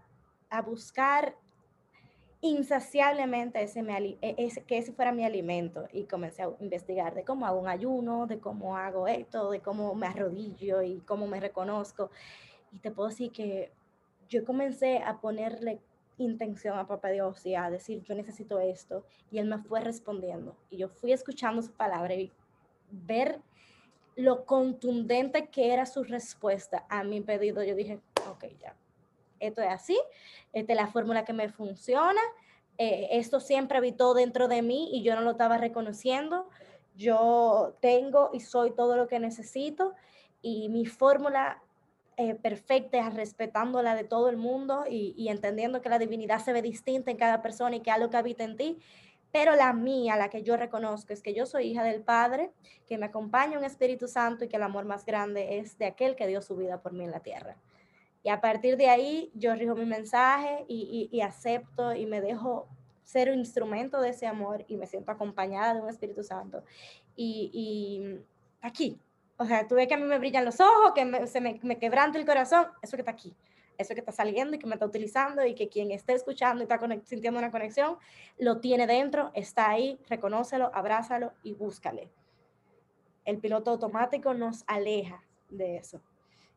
a buscar insaciablemente ese, e, ese, que ese fuera mi alimento y comencé a investigar de cómo hago un ayuno, de cómo hago esto, de cómo me arrodillo y cómo me reconozco. Y te puedo decir que yo comencé a ponerle intención a Papá Dios y a decir, yo necesito esto. Y Él me fue respondiendo. Y yo fui escuchando su palabra y ver lo contundente que era su respuesta a mi pedido. Yo dije, ok, ya, esto es así, esta es la fórmula que me funciona, eh, esto siempre habitó dentro de mí y yo no lo estaba reconociendo, yo tengo y soy todo lo que necesito y mi fórmula eh, perfecta es respetando la de todo el mundo y, y, entendiendo que la divinidad se ve distinta en cada persona y que algo que habita en ti, pero la mía, la que yo reconozco, es que yo soy hija del Padre, que me acompaña un Espíritu Santo y que el amor más grande es de aquel que dio su vida por mí en la tierra. Y a partir de ahí yo rijo mi mensaje y, y, y acepto y me dejo ser un instrumento de ese amor y me siento acompañada de un Espíritu Santo. Y, y aquí, o sea, tú ves que a mí me brillan los ojos, que me, se me, me quebranta el corazón, eso que está aquí, eso que está saliendo y que me está utilizando y que quien esté escuchando y está sintiendo una conexión, lo tiene dentro, está ahí, reconócelo, abrázalo y búscale. El piloto automático nos aleja de eso.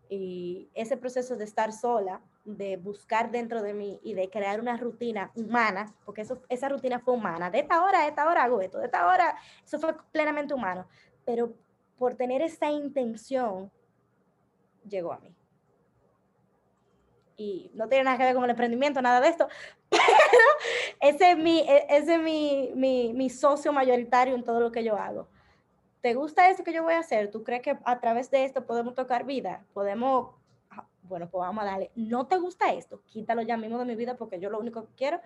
Y ese proceso de estar sola, de buscar dentro de mí y de crear una rutina humana, porque eso, esa rutina fue humana, de esta hora a esta hora hago esto, de esta hora, eso fue plenamente humano, pero por tener esta intención, llegó a mí. Y no tiene nada que ver con el emprendimiento, nada de esto, *laughs* pero ese es mi, e, ese es mi, mi, mi socio mayoritario en todo lo que yo hago ¿te gusta esto que yo voy a hacer? ¿Tú crees que a través de esto podemos tocar vida? Podemos, ah, bueno, pues vamos a darle. ¿No te gusta esto? Quítalo ya mismo de mi vida porque yo lo único que quiero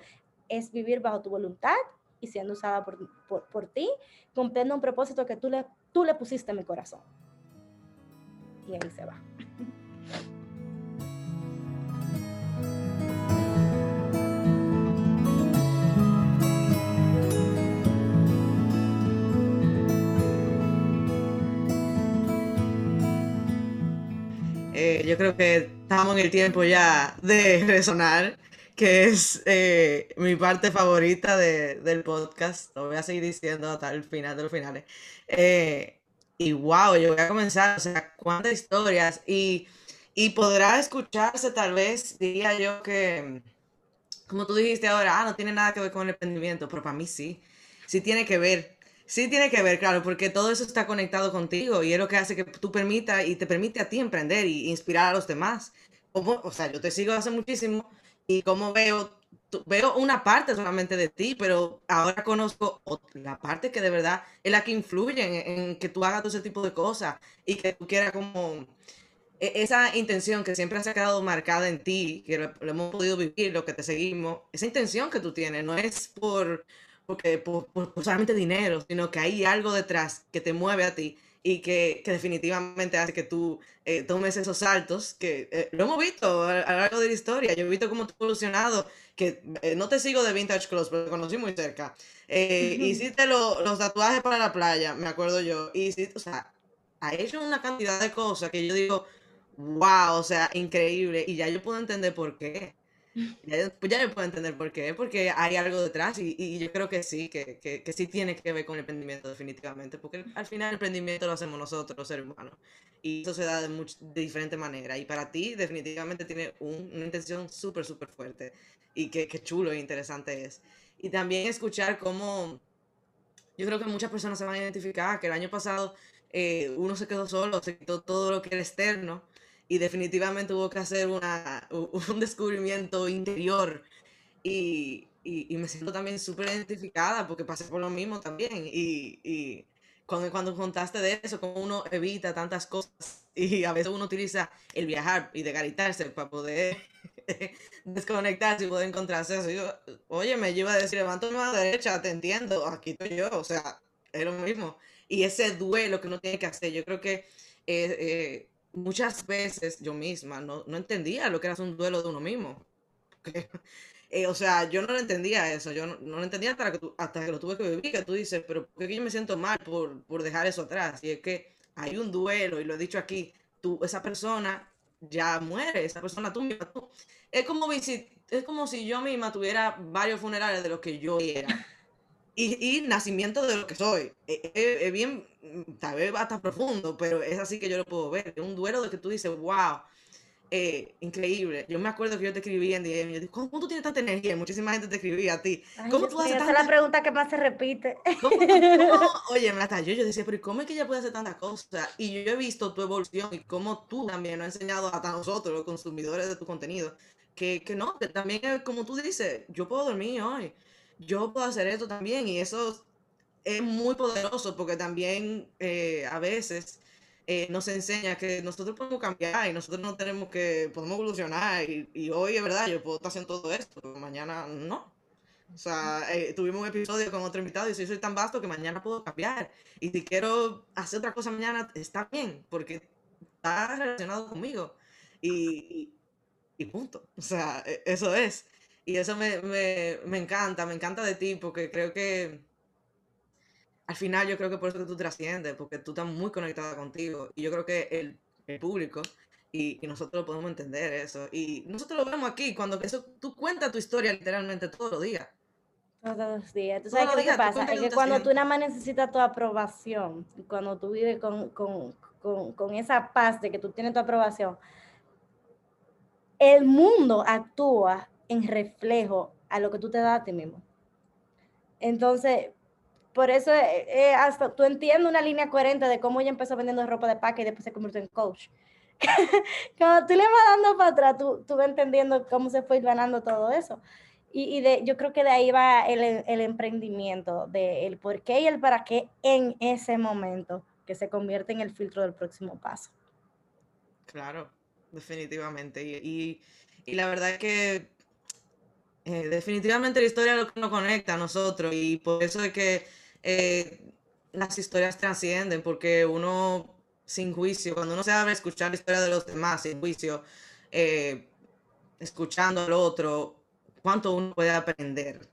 es vivir bajo tu voluntad y siendo usada por, por, por ti, cumpliendo un propósito que tú le, tú le pusiste en mi corazón. Y ahí se va. *laughs* Eh, yo creo que estamos en el tiempo ya de *laughs* resonar, que es eh, mi parte favorita de, del podcast. Lo voy a seguir diciendo hasta el final de los finales. Eh, y wow, yo voy a comenzar, o sea, cuántas historias. Y, y podrá escucharse tal vez, diría yo que, como tú dijiste ahora, ah, no tiene nada que ver con el emprendimiento, pero para mí sí, sí tiene que ver Sí tiene que ver, claro, porque todo eso está conectado contigo y es lo que hace que tú permita y te permite a ti emprender y inspirar a los demás. Como, o sea, yo te sigo hace muchísimo y como veo, veo una parte solamente de ti, pero ahora conozco la parte que de verdad es la que influye en, que tú hagas todo ese tipo de cosas y que tú quieras como e, esa intención que siempre ha quedado marcada en ti, que lo, hemos podido vivir, lo que te seguimos, esa intención que tú tienes no es por, porque, por, solamente dinero, sino que hay algo detrás que te mueve a ti y que, que definitivamente hace que tú eh, tomes esos saltos, que eh, lo hemos visto a, lo largo de la historia, yo he visto cómo tú has evolucionado, que eh, no te sigo de Vintage Clothes, pero te conocí muy cerca. hiciste los tatuajes para la playa, me acuerdo yo, y hiciste, o sea, ha hecho una cantidad de cosas que yo digo, wow, o sea, increíble, y ya yo puedo entender por qué. Pues ya yo puedo entender por qué, porque hay algo detrás y, y yo creo que sí, que, que, que, sí tiene que ver con el emprendimiento definitivamente, porque al final el emprendimiento lo hacemos nosotros, los seres humanos, y eso se da de, de diferente manera. Y para ti definitivamente tiene una intención súper, súper fuerte y qué chulo e interesante es. Y también escuchar cómo, yo creo que muchas personas se van a identificar que el año pasado eh, uno se quedó solo, se quitó todo lo que era externo y definitivamente hubo que hacer una, *laughs* un descubrimiento interior y, y, me siento también súper identificada porque pasé por lo mismo también y, y cuando, cuando contaste de eso, como uno evita tantas cosas *laughs* y a veces uno utiliza el viajar y garitarse para poder *laughs* desconectarse y poder encontrarse. Yo, oye, me iba a decir, levántame a la derecha, te entiendo, aquí estoy yo, o sea, es lo mismo. Y ese duelo que uno tiene que hacer, yo creo que eh, eh, muchas veces yo misma no, no, entendía lo que era un duelo de uno mismo. *laughs* Eh, o sea, yo no lo entendía eso, yo no, lo entendía hasta que, hasta que lo tuve que vivir, que tú dices, pero ¿por yo me siento mal por, por dejar eso atrás? Y es que hay un duelo, y lo he dicho aquí, tú, esa persona ya muere, esa persona tú misma, tú. Es como, es como si yo misma tuviera varios funerales de lo que yo era. Y, y nacimiento de lo que soy. Es, bien, tal vez hasta profundo, pero es así que yo lo puedo ver. Es un duelo de que tú dices, wow, eh, increíble. Yo me acuerdo que yo te escribí en DM, yo dije, ¿cómo, tú tienes tanta energía? Muchísima gente te escribía a ti. ¿Cómo tú haces Esa es la pregunta que más se repite. ¿Cómo, *laughs* Oye, hasta yo, yo decía, pero ¿cómo es que ella puede hacer tantas cosas? Y yo he visto tu evolución y cómo tú también nos has enseñado hasta nosotros, los consumidores de tu contenido, que, que no, que también, como tú dices, yo puedo dormir hoy yo puedo hacer esto también y eso es muy poderoso porque también eh, a veces eh, nos enseña que nosotros podemos cambiar y nosotros no tenemos que, podemos evolucionar y, hoy es verdad, yo puedo estar haciendo todo esto, pero mañana no. O sea, eh, tuvimos un episodio con otro invitado y si soy tan vasto que mañana puedo cambiar. Y si quiero hacer otra cosa mañana, está bien, porque está relacionado conmigo. Y, y punto. O sea, e, eso es. Y eso me, me, me, encanta, me encanta de ti, porque creo que al final yo creo que por eso que tú trasciendes, porque tú estás muy conectada contigo. Y yo creo que el, el público y, y, nosotros podemos entender eso. Y nosotros lo vemos aquí, cuando eso, tú cuentas tu historia literalmente todos los días. Todos los días. ¿Tú sabes qué, que pasa? Es que cuando tú nada más necesitas tu aprobación, cuando tú vives con, con, con, con esa paz de que tú tienes tu aprobación, el mundo actúa en reflejo a lo que tú te das a ti mismo. Entonces, por eso eh, eh, hasta tú entiendes una línea coherente de cómo ella empezó vendiendo ropa de paca y después se convirtió en coach. *laughs* Cuando tú le vas dando para atrás, tú, tú vas entendiendo cómo se fue ganando todo eso. Y, y de, yo creo que de ahí va el, el emprendimiento, de el por qué y el para qué en ese momento, que se convierte en el filtro del próximo paso. Claro, definitivamente. Y, y, y la verdad es que eh, definitivamente la historia es lo que nos conecta a nosotros y por eso es que eh, las historias trascienden, porque uno sin juicio, cuando uno se abre a escuchar la historia de los demás sin juicio, eh, escuchando al otro, cuánto uno puede aprender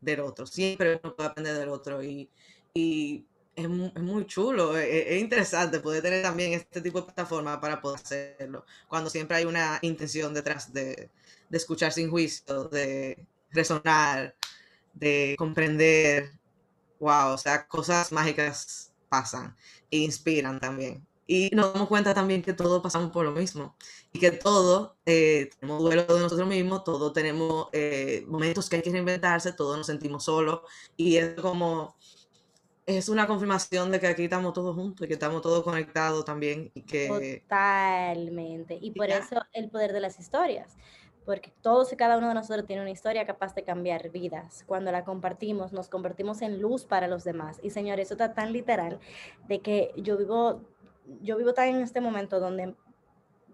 del otro, siempre uno puede aprender del otro y, y es, muy chulo, es, es, interesante poder tener también este tipo de plataforma para poder hacerlo, cuando siempre hay una intención detrás de, de escuchar sin juicio, de resonar, de comprender. Wow, o sea, cosas mágicas pasan e inspiran también. Y nos damos cuenta también que todos pasamos por lo mismo y que todos eh, tenemos duelo de nosotros mismos, todos tenemos eh, momentos que hay que reinventarse, todos nos sentimos solos y es como, es una confirmación de que aquí estamos todos juntos y que estamos todos conectados también. Y que... Totalmente. Y por eso el poder de las historias porque todos y cada uno de nosotros tiene una historia capaz de cambiar vidas. Cuando la compartimos, nos convertimos en luz para los demás. Y señores, eso está tan literal de que yo vivo, yo vivo tan en este momento donde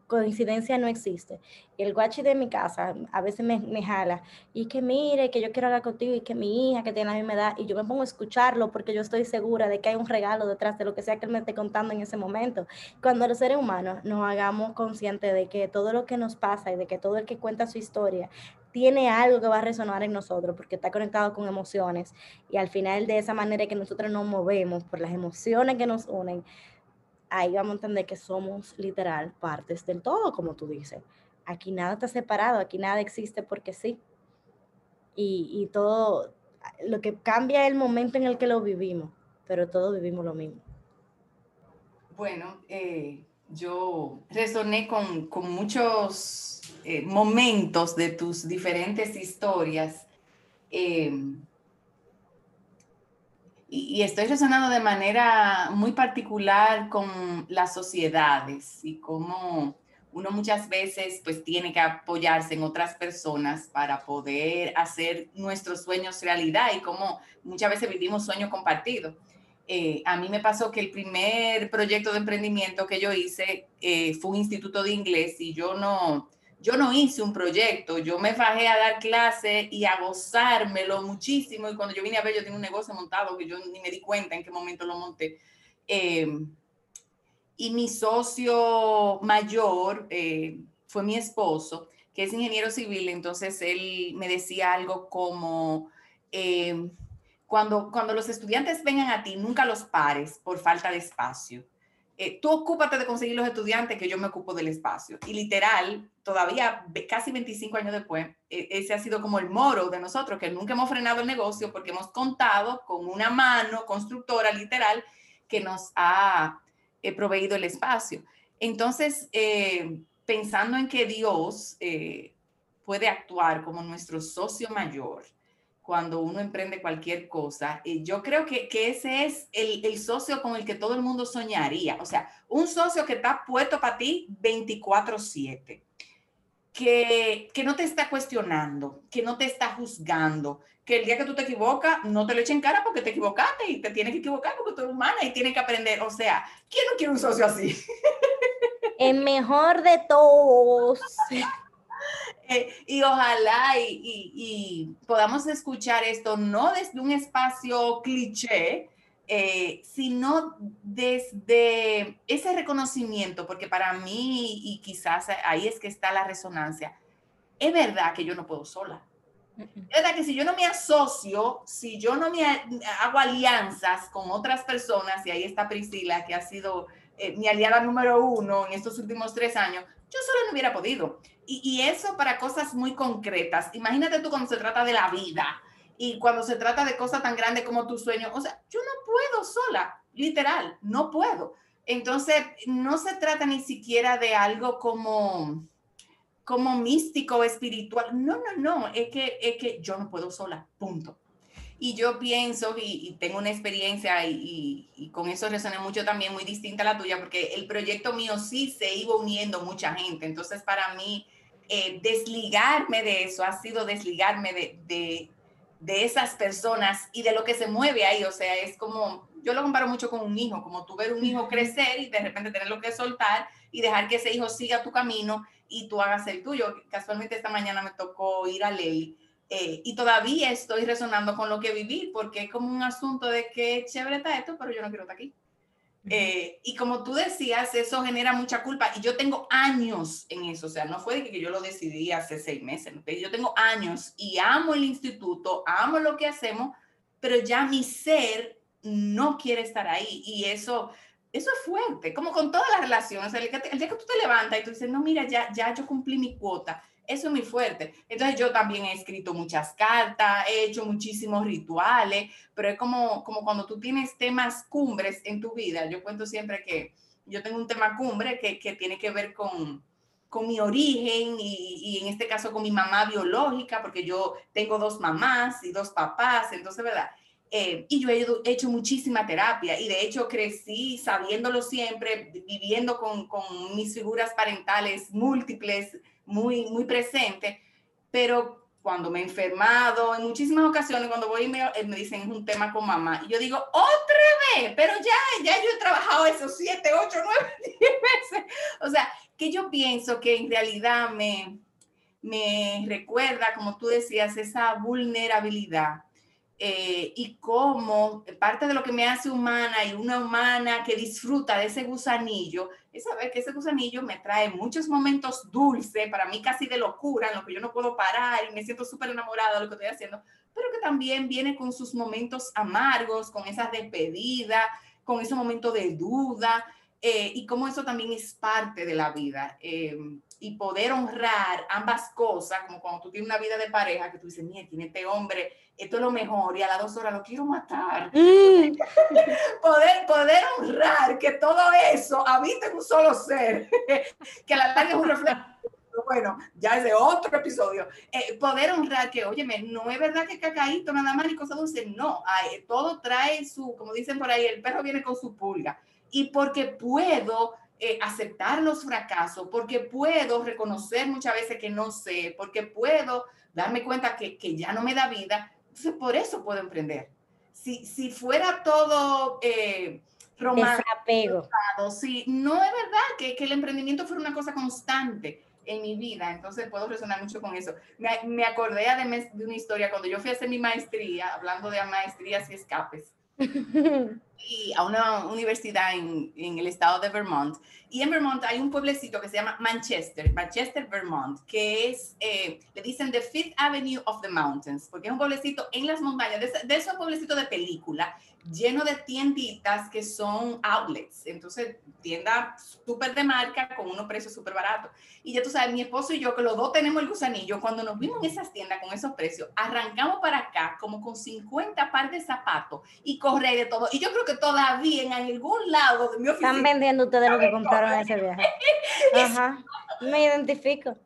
coincidencia no existe. El guachi de mi casa a veces me, me, jala y que mire, que yo quiero hablar contigo y que mi hija que tiene la misma edad y yo me pongo a escucharlo porque yo estoy segura de que hay un regalo detrás de lo que sea que él me esté contando en ese momento. Cuando los seres humanos nos hagamos conscientes de que todo lo que nos pasa y de que todo el que cuenta su historia tiene algo que va a resonar en nosotros porque está conectado con emociones y al final de esa manera que nosotros nos movemos por las emociones que nos unen, ahí vamos a entender que somos literal partes del todo, como tú dices. Aquí nada está separado, aquí nada existe porque sí. Y, y todo, lo que cambia es el momento en el que lo vivimos, pero todos vivimos lo mismo. Bueno, eh, yo resoné con, con muchos eh, momentos de tus diferentes historias. Eh, y, estoy resonando de manera muy particular con las sociedades y cómo uno muchas veces pues tiene que apoyarse en otras personas para poder hacer nuestros sueños realidad y cómo muchas veces vivimos sueños compartidos. Eh, a mí me pasó que el primer proyecto de emprendimiento que yo hice eh, fue un instituto de inglés y yo no, yo no hice un proyecto, yo me fajé a dar clase y a gozármelo muchísimo. Y cuando yo vine a ver, yo tenía un negocio montado que yo ni me di cuenta en qué momento lo monté. Em, y mi socio mayor eh, fue mi esposo, que es ingeniero civil. Entonces él me decía algo como, em, cuando, cuando los estudiantes vengan a ti, nunca los pares por falta de espacio eh, tú ocúpate de conseguir los estudiantes que yo me ocupo del espacio. Y literal, todavía casi 25 años después, e, ese ha sido como el moro de nosotros, que nunca hemos frenado el negocio porque hemos contado con una mano constructora literal que nos ha eh, proveído el espacio. Entonces, eh, pensando en que Dios puede actuar como nuestro socio mayor, cuando uno emprende cualquier cosa. Y yo creo que, que ese es el, el, socio con el que todo el mundo soñaría. O sea, un socio que está puesto para ti 24/7, que, que no te está cuestionando, que no te está juzgando, que el día que tú te equivocas, no te lo echen cara porque te equivocaste y te tienes que equivocar porque tú eres humana y tienes que aprender. O sea, ¿quién no quiere un socio así? El mejor de todos. Eh, y ojalá y, podamos escuchar esto no desde un espacio cliché, eh, sino desde ese reconocimiento, porque para mí, y quizás ahí es que está la resonancia, es verdad que yo no puedo sola. Es verdad que si yo no me asocio, si yo no me hago alianzas con otras personas, y ahí está Priscila, que ha sido eh, mi aliada número uno en estos últimos tres años, yo solo no hubiera podido. Y, eso para cosas muy concretas. Imagínate tú cuando se trata de la vida y cuando se trata de cosas tan grandes como tu sueño. O sea, yo no puedo sola, literal, no puedo. Entonces, no se trata ni siquiera de algo como como místico espiritual. No, no, no, es que, es que yo no puedo sola, punto. Y yo pienso y, tengo una experiencia y, y, con eso resoné mucho también, muy distinta a la tuya, porque el proyecto mío sí se iba uniendo mucha gente. Entonces, para mí, eh, desligarme de eso ha sido desligarme de, de, de, esas personas y de lo que se mueve ahí. O sea, es como, yo lo comparo mucho con un hijo, como tú ver un hijo crecer y de repente tenerlo que soltar y dejar que ese hijo siga tu camino y tú hagas el tuyo. Casualmente esta mañana me tocó ir a ley. Eh, y todavía estoy resonando con lo que viví, porque es como un asunto de que chévere está esto, pero yo no quiero estar aquí. Eh, y como tú decías, eso genera mucha culpa. Y yo tengo años en eso. O sea, no fue de que yo lo decidí hace seis meses. Yo tengo años y amo el instituto, amo lo que hacemos, pero ya mi ser no quiere estar ahí. Y eso, eso es fuerte, como con todas las relaciones. El, el día que tú te levantas y tú dices, no, mira, ya, ya yo cumplí mi cuota eso es muy fuerte. Entonces yo también he escrito muchas cartas, he hecho muchísimos rituales, pero es como, como cuando tú tienes temas cumbres en tu vida. Yo cuento siempre que yo tengo un tema cumbre que, que tiene que ver con, con mi origen y, y, en este caso con mi mamá biológica, porque yo tengo dos mamás y dos papás, entonces, ¿verdad? Eh, y yo he hecho muchísima terapia y de hecho crecí sabiéndolo siempre, viviendo con, con mis figuras parentales múltiples, muy, muy presente, pero cuando me he enfermado, en muchísimas ocasiones cuando voy y me, eh, me dicen es un tema con mamá, y yo digo, otra vez, pero ya, ya yo he trabajado esos siete, ocho, nueve, *laughs* diez veces. O sea, que yo pienso que en realidad me, me recuerda, como tú decías, esa vulnerabilidad eh, y cómo parte de lo que me hace humana y una humana que disfruta de ese gusanillo es saber que ese gusanillo me trae muchos momentos dulces, para mí casi de locura, en lo que yo no puedo parar y me siento súper enamorada de lo que estoy haciendo, pero que también viene con sus momentos amargos, con esas despedidas, con ese momento de duda, eh, y cómo eso también es parte de la vida. Eh, y poder honrar ambas cosas, como cuando tú tienes una vida de pareja, que tú dices, mira, tiene este hombre, esto es lo mejor, y a las dos horas lo quiero matar. Mm. *laughs* poder, poder honrar que todo eso habita en un solo ser, *laughs* que la larga es un reflejo. Bueno, ya es de otro episodio. Eh, poder honrar que, óyeme, no es verdad que cacaíto nada más ni cosa dulce, no, todo trae su, como dicen por ahí, el perro viene con su pulga. Y porque puedo eh, aceptar los fracasos, porque puedo reconocer muchas veces que no sé, porque puedo darme cuenta que, que ya no me da vida. Entonces, por eso puedo emprender. Si, si fuera todo eh, romántico, si no es verdad que, que, el emprendimiento fuera una cosa constante en mi vida, entonces puedo resonar mucho con eso. Me, me acordé además de una historia cuando yo fui a hacer mi maestría, hablando de maestrías y escapes. *laughs* y a una universidad en, en, el estado de Vermont. Y en Vermont hay un pueblecito que se llama Manchester, Manchester, Vermont, que es, eh, le dicen The Fifth Avenue of the Mountains, porque es un pueblecito en las montañas, de, de esos pueblecitos de película, lleno de tienditas que son outlets. Entonces, tienda súper de marca con unos precios súper baratos. Y ya tú sabes, mi esposo y yo, que los dos tenemos el gusanillo, cuando nos vimos en esas tiendas con esos precios, arrancamos para acá como con 50 par de zapatos y correr de todo. Y yo creo que todavía en algún lado de mi oficina. Están vendiendo ustedes lo que compraron ese viaje. *laughs* Ajá. Me identifico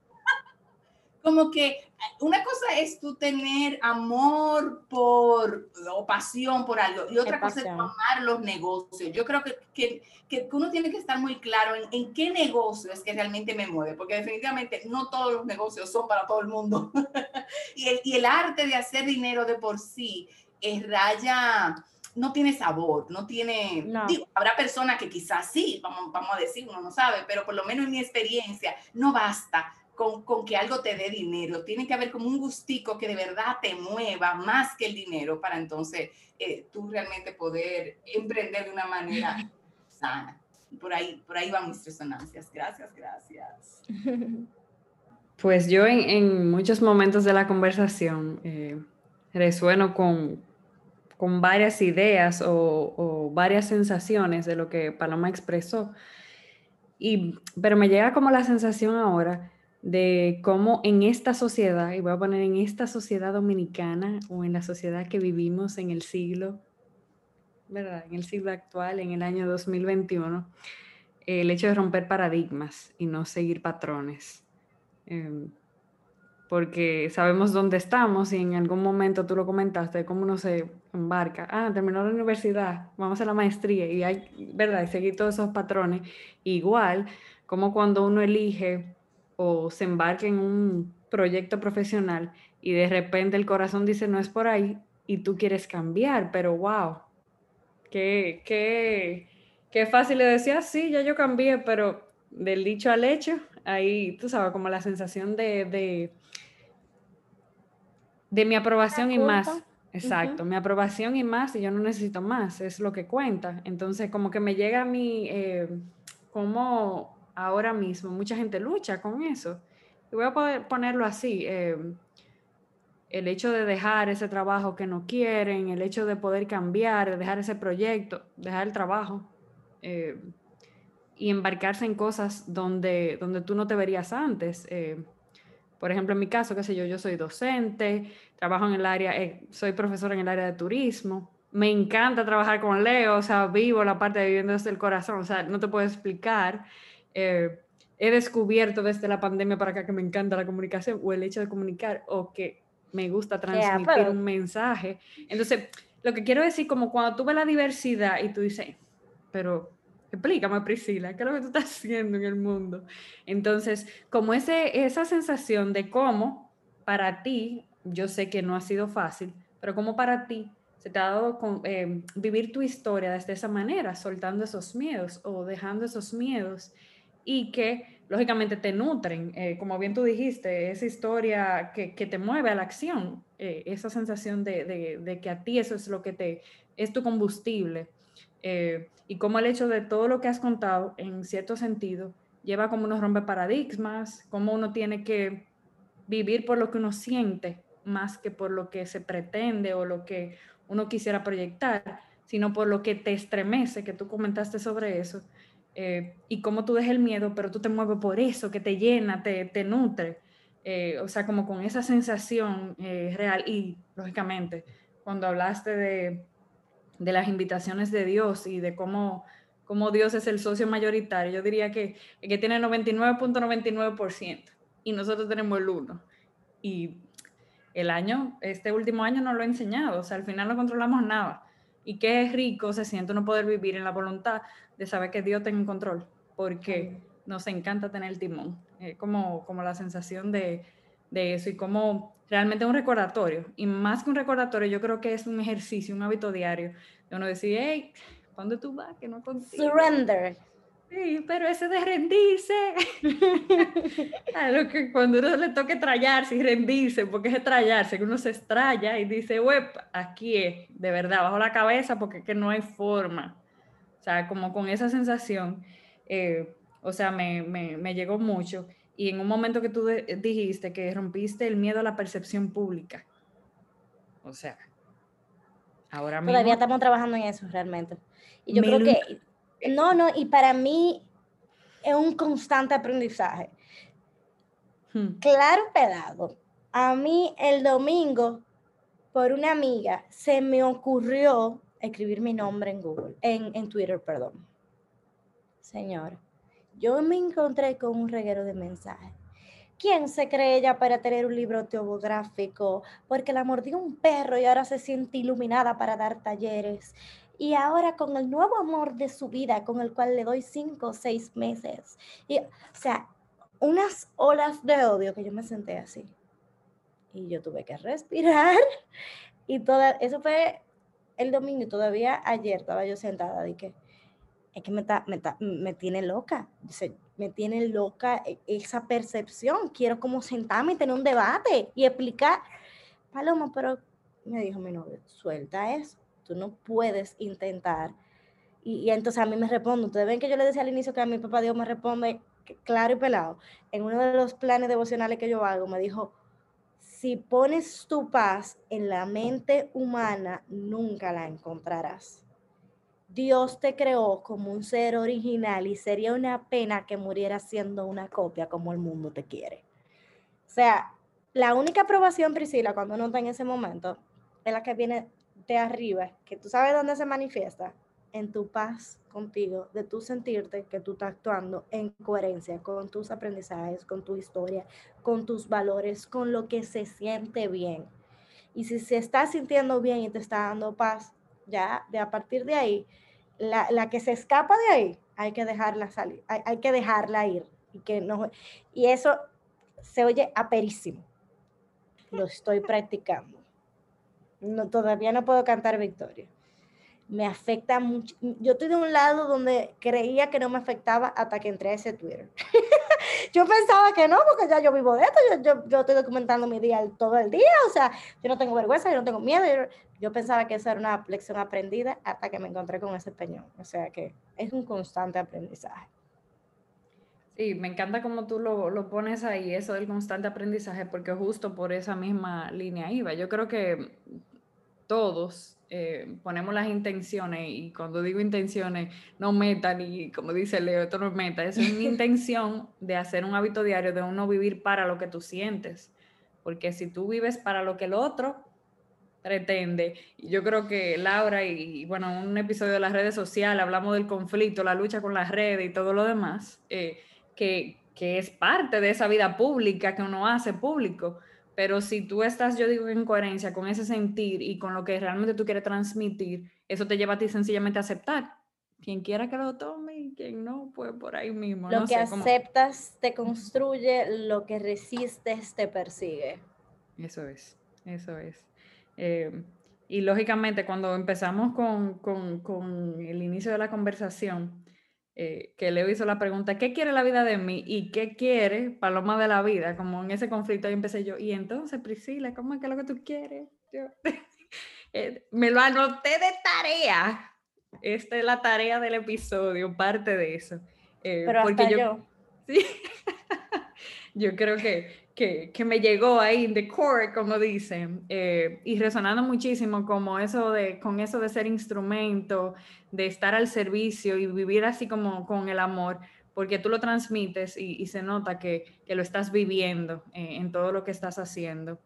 como que una cosa es tú tener amor por o pasión por algo y otra cosa es amar los negocios. Yo creo que, que, que, uno tiene que estar muy claro en, en, qué negocio es que realmente me mueve, porque definitivamente no todos los negocios son para todo el mundo. *laughs* y, el, y el arte de hacer dinero de por sí es raya no tiene sabor, no tiene, Digo, habrá personas que quizás sí, vamos, vamos a decir, uno no sabe, pero por lo menos en mi experiencia no basta con, con, que algo te dé dinero. Tiene que haber como un gustico que de verdad te mueva más que el dinero para entonces eh, tú realmente poder emprender de una manera *laughs* sana. Por ahí, por ahí van mis resonancias. Gracias, gracias. *laughs* Pues yo en, en muchos momentos de la conversación eh, resueno con, con varias ideas o, varias sensaciones de lo que Paloma expresó. Y, pero me llega como la sensación ahora de cómo en esta sociedad, y voy a poner en esta sociedad dominicana o en la sociedad que vivimos en el siglo, ¿verdad? En el siglo actual, en el año 2021, el hecho de romper paradigmas y no seguir patrones. Em, porque sabemos dónde estamos y en algún momento tú lo comentaste, cómo uno se embarca. Ah, terminó la universidad, vamos a la maestría y hay, ¿verdad? Y seguir todos esos patrones. Igual como cuando uno elige o se embarque en un proyecto profesional y de repente el corazón dice no es por ahí y tú quieres cambiar, pero wow, qué, qué, qué fácil le decía, sí, ya yo cambié, pero del dicho al hecho, ahí tú sabes, como la sensación de, de, de mi aprobación y más. Exacto, mi aprobación y más, y yo no necesito más, es lo que cuenta. Entonces, como que me llega a mí, eh, como ahora mismo mucha gente lucha con eso. Y voy a poder ponerlo así. Eh, el hecho de dejar ese trabajo que no quieren, el hecho de poder cambiar, de dejar ese proyecto, dejar el trabajo eh, y embarcarse en cosas donde, donde tú no te verías antes. Eh, por ejemplo, en mi caso, qué sé yo, yo soy docente, trabajo en el área, soy profesora en el área de turismo. Me encanta trabajar con Leo, o sea, vivo la parte de viviendo desde el corazón, o sea, no te puedo explicar eh, he descubierto desde la pandemia para acá que me encanta la comunicación o el hecho de comunicar o que me gusta transmitir un mensaje. Entonces, lo que quiero decir, como cuando tú ves la diversidad y tú dices, pero explícame Priscila, ¿qué es lo que tú estás *laughs* haciendo en el mundo? Entonces, como ese, esa sensación de cómo para ti, yo sé que no ha sido fácil, pero como para ti se te ha dado con, eh, vivir tu historia desde esa manera, soltando esos miedos o dejando esos miedos y que lógicamente te nutren, eh, como bien tú dijiste, esa historia que, te mueve a la acción, eh, esa sensación de, que a ti eso es lo que te, es tu combustible. Eh, y como el hecho de todo lo que has contado, en cierto sentido, lleva como uno rompe paradigmas, como uno tiene que vivir por lo que uno siente más que por lo que se pretende o lo que uno quisiera proyectar, sino por lo que te estremece, que tú comentaste sobre eso, eh, y cómo tú dejas el miedo, pero tú te mueves por eso, que te llena, te, te nutre, eh, o sea, como con esa sensación eh, real. Y, lógicamente, cuando hablaste de, de, las invitaciones de Dios y de cómo, cómo Dios es el socio mayoritario, yo diría que, que tiene 99.99% y nosotros tenemos el 1. Y el año, este último año no lo he enseñado, o sea, al final no controlamos nada. Y qué rico se siente uno poder vivir en la voluntad de saber que Dios tiene control, porque nos encanta tener el timón. como, como la sensación de, de eso y como realmente un recordatorio. Y más que un recordatorio, yo creo que es un ejercicio, un hábito diario, de uno decir, hey, ¿dónde tú vas? Que no consigo. Surrender. Sí, pero ese de rendirse, *laughs* lo que cuando uno le toque trallarse y rendirse, porque es estrellarse, que uno se estrella y dice, web, aquí es, de verdad, bajo la cabeza porque que no hay forma. O sea, como con esa sensación, eh, o sea, me, me, me, llegó mucho. Y en un momento que tú dijiste que rompiste el miedo a la percepción pública. O sea, ahora mismo... Todavía estamos trabajando en eso realmente. Y yo creo que no, no, y para mí es un constante aprendizaje. Hmm. Claro, pedado. A mí el domingo, por una amiga, se me ocurrió escribir mi nombre en Google, en, en Twitter, perdón. Señora, yo me encontré con un reguero de mensajes. ¿Quién se cree ella para tener un libro autobiográfico? Porque la mordió un perro y ahora se siente iluminada para dar talleres y ahora con el nuevo amor de su vida, con el cual le doy cinco o seis meses. Y, o sea, unas olas de odio que yo me senté así. Y yo tuve que respirar. *laughs* Y toda, eso fue el domingo todavía ayer estaba yo sentada que es que me, me, me tiene loca. me tiene loca e, esa percepción. Quiero como sentarme y tener un debate y explicar. Paloma, pero me dijo mi novio, suelta eso tú no puedes intentar. Y, entonces a mí me responde, ustedes ven que yo le decía al inicio que a mi papá Dios me responde claro y pelado. En uno de los planes devocionales que yo hago, me dijo, si pones tu paz en la mente humana, nunca la encontrarás. Dios te creó como un ser original y sería una pena que muriera siendo una copia como el mundo te quiere. O sea, la única aprobación, Priscila, cuando uno está en ese momento, es la que viene de arriba, que tú sabes dónde se manifiesta, en tu paz contigo, de tú sentirte que tú estás actuando en coherencia con tus aprendizajes, con tu historia, con tus valores, con lo que se siente bien. Y si se está sintiendo bien y te está dando paz, ya de a partir de ahí, la, la que se escapa de ahí, hay que dejarla salir, hay, hay, que dejarla ir. Y, que no, y eso se oye aperísimo. Lo estoy *laughs* practicando no, todavía no puedo cantar victoria. Me afecta mucho. Yo estoy de un lado donde creía que no me afectaba hasta que entré a ese Twitter. *laughs* yo pensaba que no, porque ya yo vivo de esto, yo, estoy documentando mi día todo el día, o sea, yo no tengo vergüenza, yo no tengo miedo. Yo, pensaba que esa era una lección aprendida hasta que me encontré con ese peñón. O sea que es un constante aprendizaje. Sí, me encanta cómo tú lo, lo, pones ahí, eso del constante aprendizaje, porque justo por esa misma línea iba. Yo creo que todos eh, ponemos las intenciones y cuando digo intenciones, no metan y como dice Leo, esto no es meta, es una *laughs* intención de hacer un hábito diario, de uno vivir para lo que tú sientes, porque si tú vives para lo que el otro pretende, yo creo que Laura y, bueno, en un episodio de las redes sociales hablamos del conflicto, la lucha con las redes y todo lo demás, eh, que, que es parte de esa vida pública que uno hace público pero si tú estás, yo digo, en coherencia con ese sentir y con lo que realmente tú quieres transmitir, eso te lleva a ti sencillamente a aceptar. Quien quiera que lo tome y quien no, pues por ahí mismo. Lo que aceptas te construye, lo que resistes te persigue. Eso es, eso es. Eh, y lógicamente cuando empezamos con, con, con, el inicio de la conversación, eh, que Leo hizo la pregunta, ¿qué quiere la vida de mí? ¿Y qué quiere Paloma de la vida? Como en ese conflicto ahí empecé yo, y entonces Priscila, ¿cómo es que es lo que tú quieres? *laughs* Eh, me lo anoté de tarea. Esta es la tarea del episodio, parte de eso. Eh, Pero porque yo, yo. *laughs* Sí, yo creo que que, me llegó ahí en the core, como dicen, eh, y resonando muchísimo como eso de, con eso de ser instrumento, de estar al servicio y vivir así como con el amor, porque tú lo transmites y, se nota que, lo estás viviendo eh, en todo lo que estás haciendo.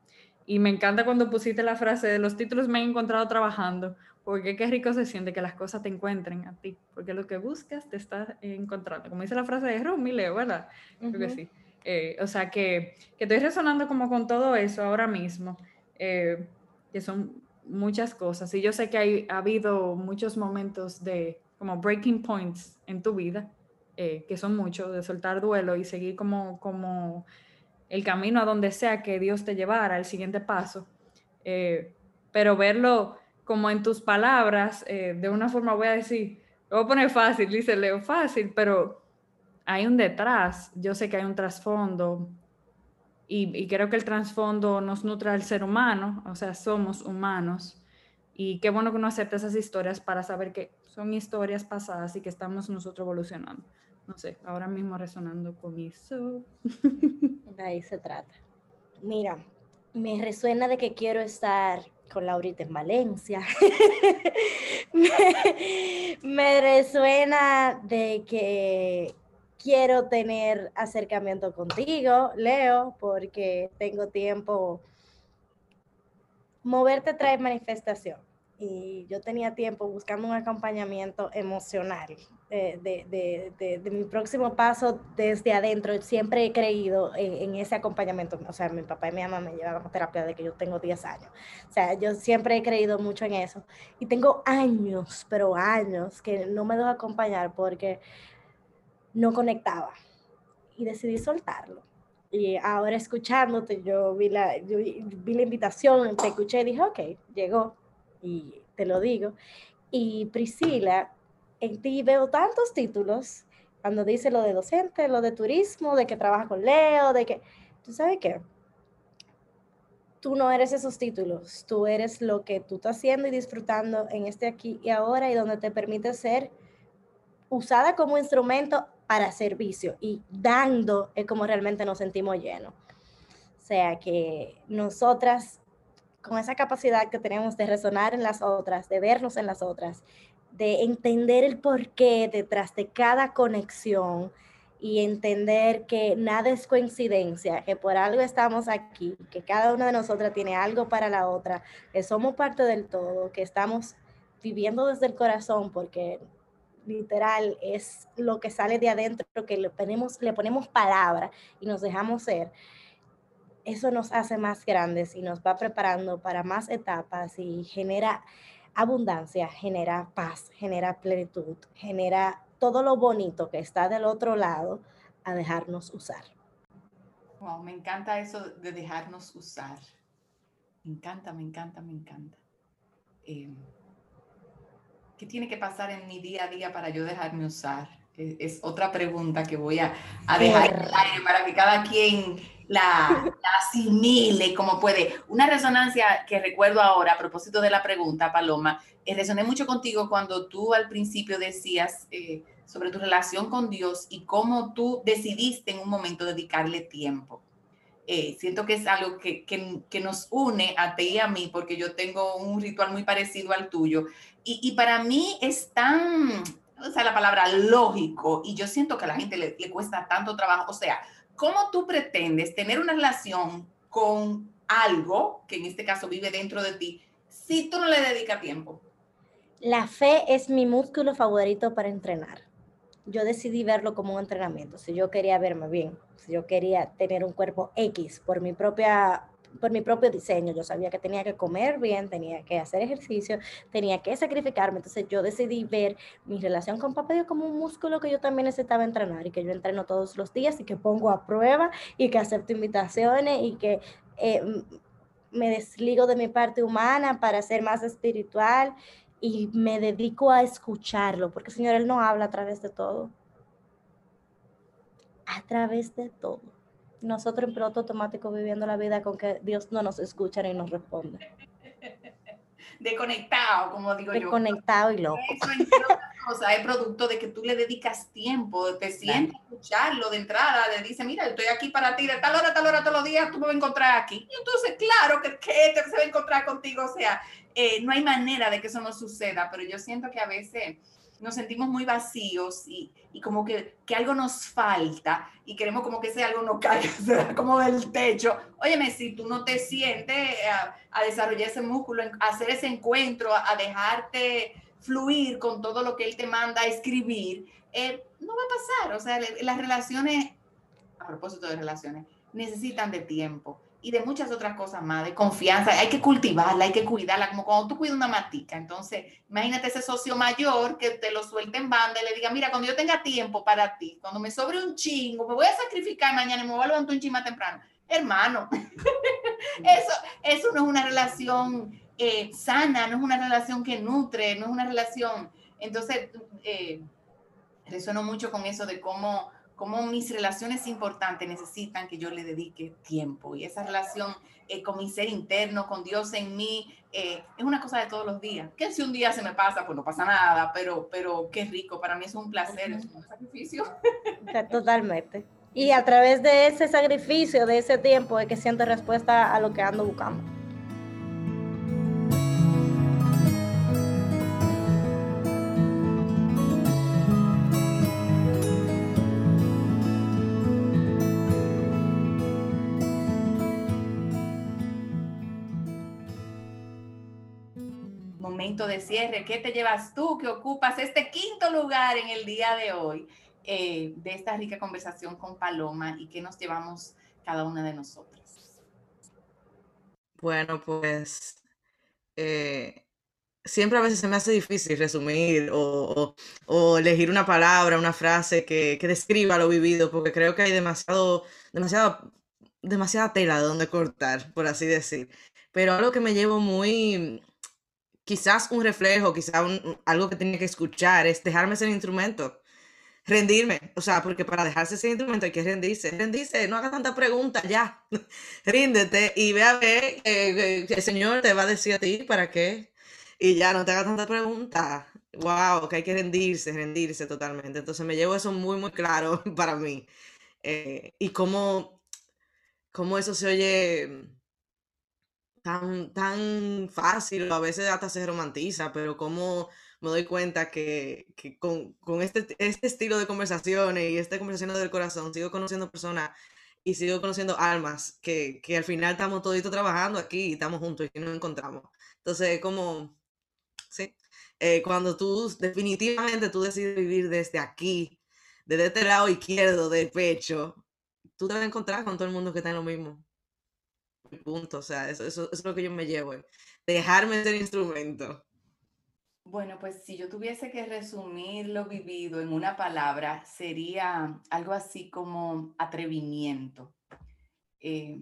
Y me encanta cuando pusiste la frase de los títulos me he encontrado trabajando, porque qué rico se siente que las cosas te encuentren a ti, porque lo que buscas te está encontrando. Como dice la frase de Rumi Leo, ¿verdad? Creo que sí. Eh, o sea que, que, estoy resonando como con todo eso ahora mismo, eh, que son muchas cosas. Y yo sé que hay, ha habido muchos momentos de como breaking points en tu vida, eh, que son muchos, de soltar duelo y seguir como, como el camino a donde sea que Dios te llevara, el siguiente paso. pero verlo como en tus palabras, de una forma voy a decir, lo voy a poner fácil, dice Leo, fácil, pero hay un detrás, yo sé que hay un trasfondo y, creo que el trasfondo nos nutre al ser humano, o sea, somos humanos y qué bueno que uno acepte esas historias para saber que son historias pasadas y que estamos nosotros evolucionando. No sé, ahora mismo resonando con eso. *laughs* De ahí se trata. Mira, me resuena de que quiero estar con Laurita en Valencia. *laughs* me resuena de que quiero tener acercamiento contigo, Leo, porque tengo tiempo. Moverte trae manifestación. Y yo tenía tiempo buscando un acompañamiento emocional de, de, de, de mi próximo paso desde adentro. Siempre he creído en, ese acompañamiento. O sea, mi papá y mi mamá me llevan a terapia desde que yo tengo 10 años. O sea, yo siempre he creído mucho en eso. Y tengo años, pero años, que no me dejo acompañar porque no conectaba y decidí soltarlo. Y ahora escuchándote, yo vi la, vi la invitación, te escuché y dije, ok, llegó y te lo digo. Y Priscila, en ti veo tantos títulos, cuando dice lo de docente, lo de turismo, de que trabaja con Leo, de que, ¿tú sabes qué? Tú no eres esos títulos, tú eres lo que tú estás haciendo y disfrutando en este aquí y ahora y donde te permite ser usada como instrumento para servicio y dando es como realmente nos sentimos llenos. O sea que nosotras, con esa capacidad que tenemos de resonar en las otras, de vernos en las otras, de entender el porqué detrás de cada conexión y entender que nada es coincidencia, que por algo estamos aquí, que cada una de nosotras tiene algo para la otra, que somos parte del todo, que estamos viviendo desde el corazón, porque literal es lo que sale de adentro, que le ponemos, le ponemos palabra y nos dejamos ser, eso nos hace más grandes y nos va preparando para más etapas y genera abundancia, genera paz, genera plenitud, genera todo lo bonito que está del otro lado a dejarnos usar. Wow, me encanta eso de dejarnos usar. Me encanta, me encanta, me encanta. Eh, ¿qué tiene que pasar en mi día a día para yo dejarme usar? Es, otra pregunta que voy a, dejar en el aire para que cada quien la, asimile como puede. Una resonancia que recuerdo ahora a propósito de la pregunta, Paloma, eh, resoné mucho contigo cuando tú al principio decías eh, sobre tu relación con Dios y cómo tú decidiste en un momento dedicarle tiempo. Eh, siento que es algo que, que, que, nos une a ti y a mí, porque yo tengo un ritual muy parecido al tuyo. Y, y, para mí es tan, o sea, la palabra lógico, y yo siento que a la gente le, le cuesta tanto trabajo. O sea, ¿cómo tú pretendes tener una relación con algo que en este caso vive dentro de ti si tú no le dedicas tiempo? La fe es mi músculo favorito para entrenar yo decidí verlo como un entrenamiento. Si yo quería verme bien, si yo quería tener un cuerpo X por mi propia por mi propio diseño, yo sabía que tenía que comer bien, tenía que hacer ejercicio, tenía que sacrificarme, entonces yo decidí ver mi relación con papá como un músculo que yo también necesitaba entrenar y que yo entreno todos los días y que pongo a prueba y que acepto invitaciones y que eh, me desligo de mi parte humana para ser más espiritual y me dedico a escucharlo, porque Señor, Él no habla a través de todo. A través de todo. Nosotros en piloto automático viviendo la vida con que Dios no nos escucha ni nos responde. *laughs* Desconectado, como digo yo. Desconectado y loco. Eso, cosas, es producto de que tú le dedicas tiempo, te sientes a escucharlo de entrada, le dice, mira, estoy aquí para ti, de tal hora, tal hora, todos los días, tú me vas a encontrar aquí. Y entonces, claro que, que se va a encontrar contigo, o sea, eh, no hay manera de que eso no suceda, pero yo siento que a veces nos sentimos muy vacíos y, y, como que, que, algo nos falta y queremos como que ese algo no caiga *laughs* como del techo. Óyeme, si tú no te sientes a, a desarrollar ese músculo, a hacer ese encuentro, a, a, dejarte fluir con todo lo que él te manda a escribir, eh, no va a pasar. O sea, las relaciones, a propósito de relaciones, necesitan de tiempo y de muchas otras cosas más, de confianza. Hay que cultivarla, hay que cuidarla, como cuando tú cuidas una matica. Entonces, imagínate ese socio mayor que te lo suelte en banda y le diga, mira, cuando yo tenga tiempo para ti, cuando me sobre un chingo, me voy a sacrificar mañana y me voy a levantar un chingo más temprano. Hermano, *laughs* eso, eso no es una relación eh, sana, no es una relación que nutre, no es una relación. Entonces, eh, resueno mucho con eso de cómo cómo mis relaciones importantes necesitan que yo le dedique tiempo. Y esa relación eh, con mi ser interno, con Dios en mí, eh, es una cosa de todos los días. Que si un día se me pasa, pues no pasa nada, pero, pero qué rico. Para mí es un placer, es un sacrificio. Totalmente. Y a través de ese sacrificio, de ese tiempo, es que siento respuesta a lo que ando buscando. Momento de cierre, ¿qué te llevas tú que ocupas este quinto lugar en el día de hoy eh, de esta rica conversación con Paloma y qué nos llevamos cada una de nosotras? Bueno, pues eh, siempre a veces se me hace difícil resumir o, o, o elegir una palabra, una frase que, que, describa lo vivido, porque creo que hay demasiado, demasiado, demasiada tela de donde cortar, por así decir. Pero algo que me llevo muy, quizás un reflejo, quizás algo que tiene que escuchar, es dejarme ser instrumento, rendirme, o sea, porque para dejarse ser instrumento hay que rendirse, rendirse, no haga tanta pregunta, ya, *laughs* ríndete y ve a ver eh, el Señor te va a decir a ti para qué, y ya no te haga tanta pregunta, wow, que hay que rendirse, rendirse totalmente, entonces me llevo eso muy, muy claro *laughs* para mí, eh, y cómo, cómo eso se oye tan, tan fácil, a veces hasta se romantiza, pero como me doy cuenta que, que con, con, este, este estilo de conversaciones y esta conversación del corazón, sigo conociendo personas y sigo conociendo almas que, que al final estamos toditos trabajando aquí y estamos juntos y nos encontramos. Entonces, como, sí, eh, cuando tú definitivamente tú decides vivir desde aquí, desde este lado izquierdo del pecho, tú te vas a encontrar con todo el mundo que está en lo mismo punto, o sea, eso, eso, es lo que yo me llevo, dejarme ser instrumento. Bueno, pues si yo tuviese que resumir lo vivido en una palabra, sería algo así como atrevimiento. Eh,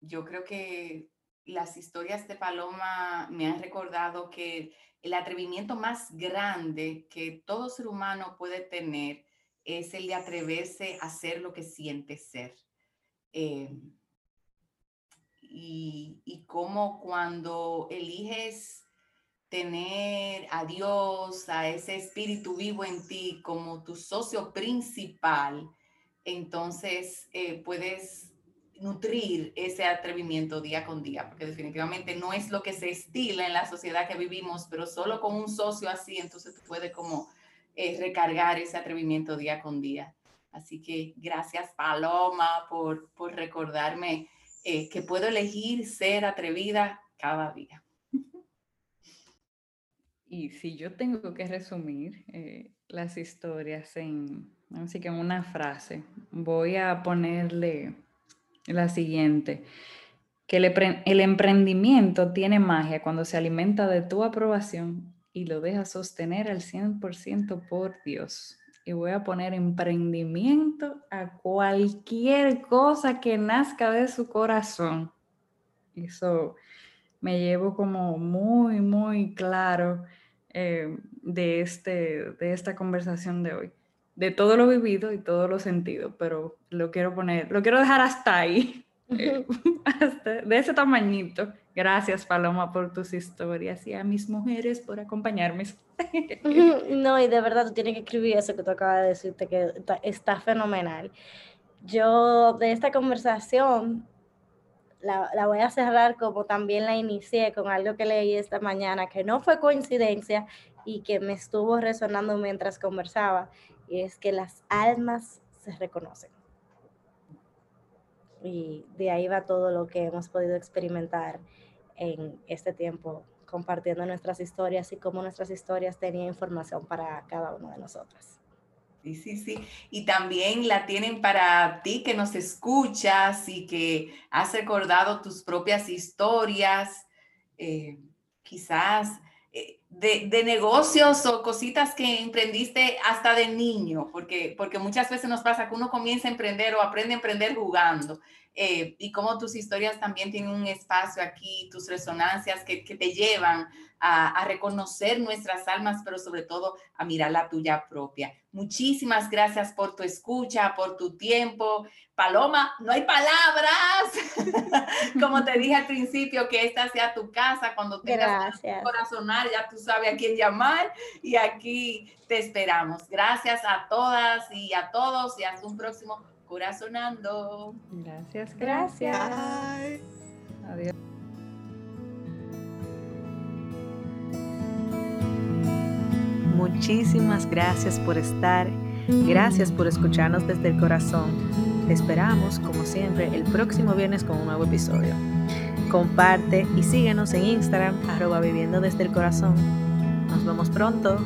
yo creo que las historias de Paloma me han recordado que el atrevimiento más grande que todo ser humano puede tener es el de atreverse a ser lo que siente ser. Eh, y, y cómo cuando eliges tener a Dios, a ese espíritu vivo en ti como tu socio principal, entonces eh, puedes nutrir ese atrevimiento día con día, porque definitivamente no es lo que se estila en la sociedad que vivimos, pero solo con un socio así, entonces tú puedes como eh, recargar ese atrevimiento día con día. Así que gracias Paloma por, por recordarme eh, que puedo elegir ser atrevida cada día. Y si yo tengo que resumir eh, las historias en, así que en una frase, voy a ponerle la siguiente, que el, el emprendimiento tiene magia cuando se alimenta de tu aprobación y lo deja sostener al 100% por Dios y voy a poner emprendimiento a cualquier cosa que nazca de su corazón. Eso me llevo como muy, muy claro eh, de, este, de esta conversación de hoy. De todo lo vivido y todo lo sentido, pero lo quiero poner, lo quiero dejar hasta ahí, *laughs* *laughs* eh, de ese tamañito. Gracias, Paloma, por tus historias y a mis mujeres por acompañarme. *laughs* No, y de verdad tú tienes que escribir eso que tú acabas de decirte, que está, fenomenal. Yo de esta conversación la, la, voy a cerrar como también la inicié con algo que leí esta mañana, que no fue coincidencia y que me estuvo resonando mientras conversaba, y es que las almas se reconocen. Y de ahí va todo lo que hemos podido experimentar en este tiempo compartiendo nuestras historias y cómo nuestras historias tenían información para cada uno de nosotros. Sí, sí, sí. Y también la tienen para ti que nos escuchas y que has recordado tus propias historias, eh, quizás eh, de, de, negocios o cositas que emprendiste hasta de niño, porque, porque muchas veces nos pasa que uno comienza a emprender o aprende a emprender jugando. Eh, y cómo tus historias también tienen un espacio aquí, tus resonancias que, que te llevan a, a, reconocer nuestras almas, pero sobre todo a mirar la tuya propia. Muchísimas gracias por tu escucha, por tu tiempo. Paloma, no hay palabras. *laughs* Como te dije al principio, que esta sea tu casa cuando tengas corazonar, ya tú sabes a quién llamar y aquí te esperamos. Gracias a todas y a todos y hasta un próximo corazonando. Gracias, gracias. Adiós. Muchísimas gracias por estar. Gracias por escucharnos desde el corazón. Te esperamos, como siempre, el próximo viernes con un nuevo episodio. Comparte y síguenos en Instagram, arroba viviendo desde el corazón. Nos vemos pronto.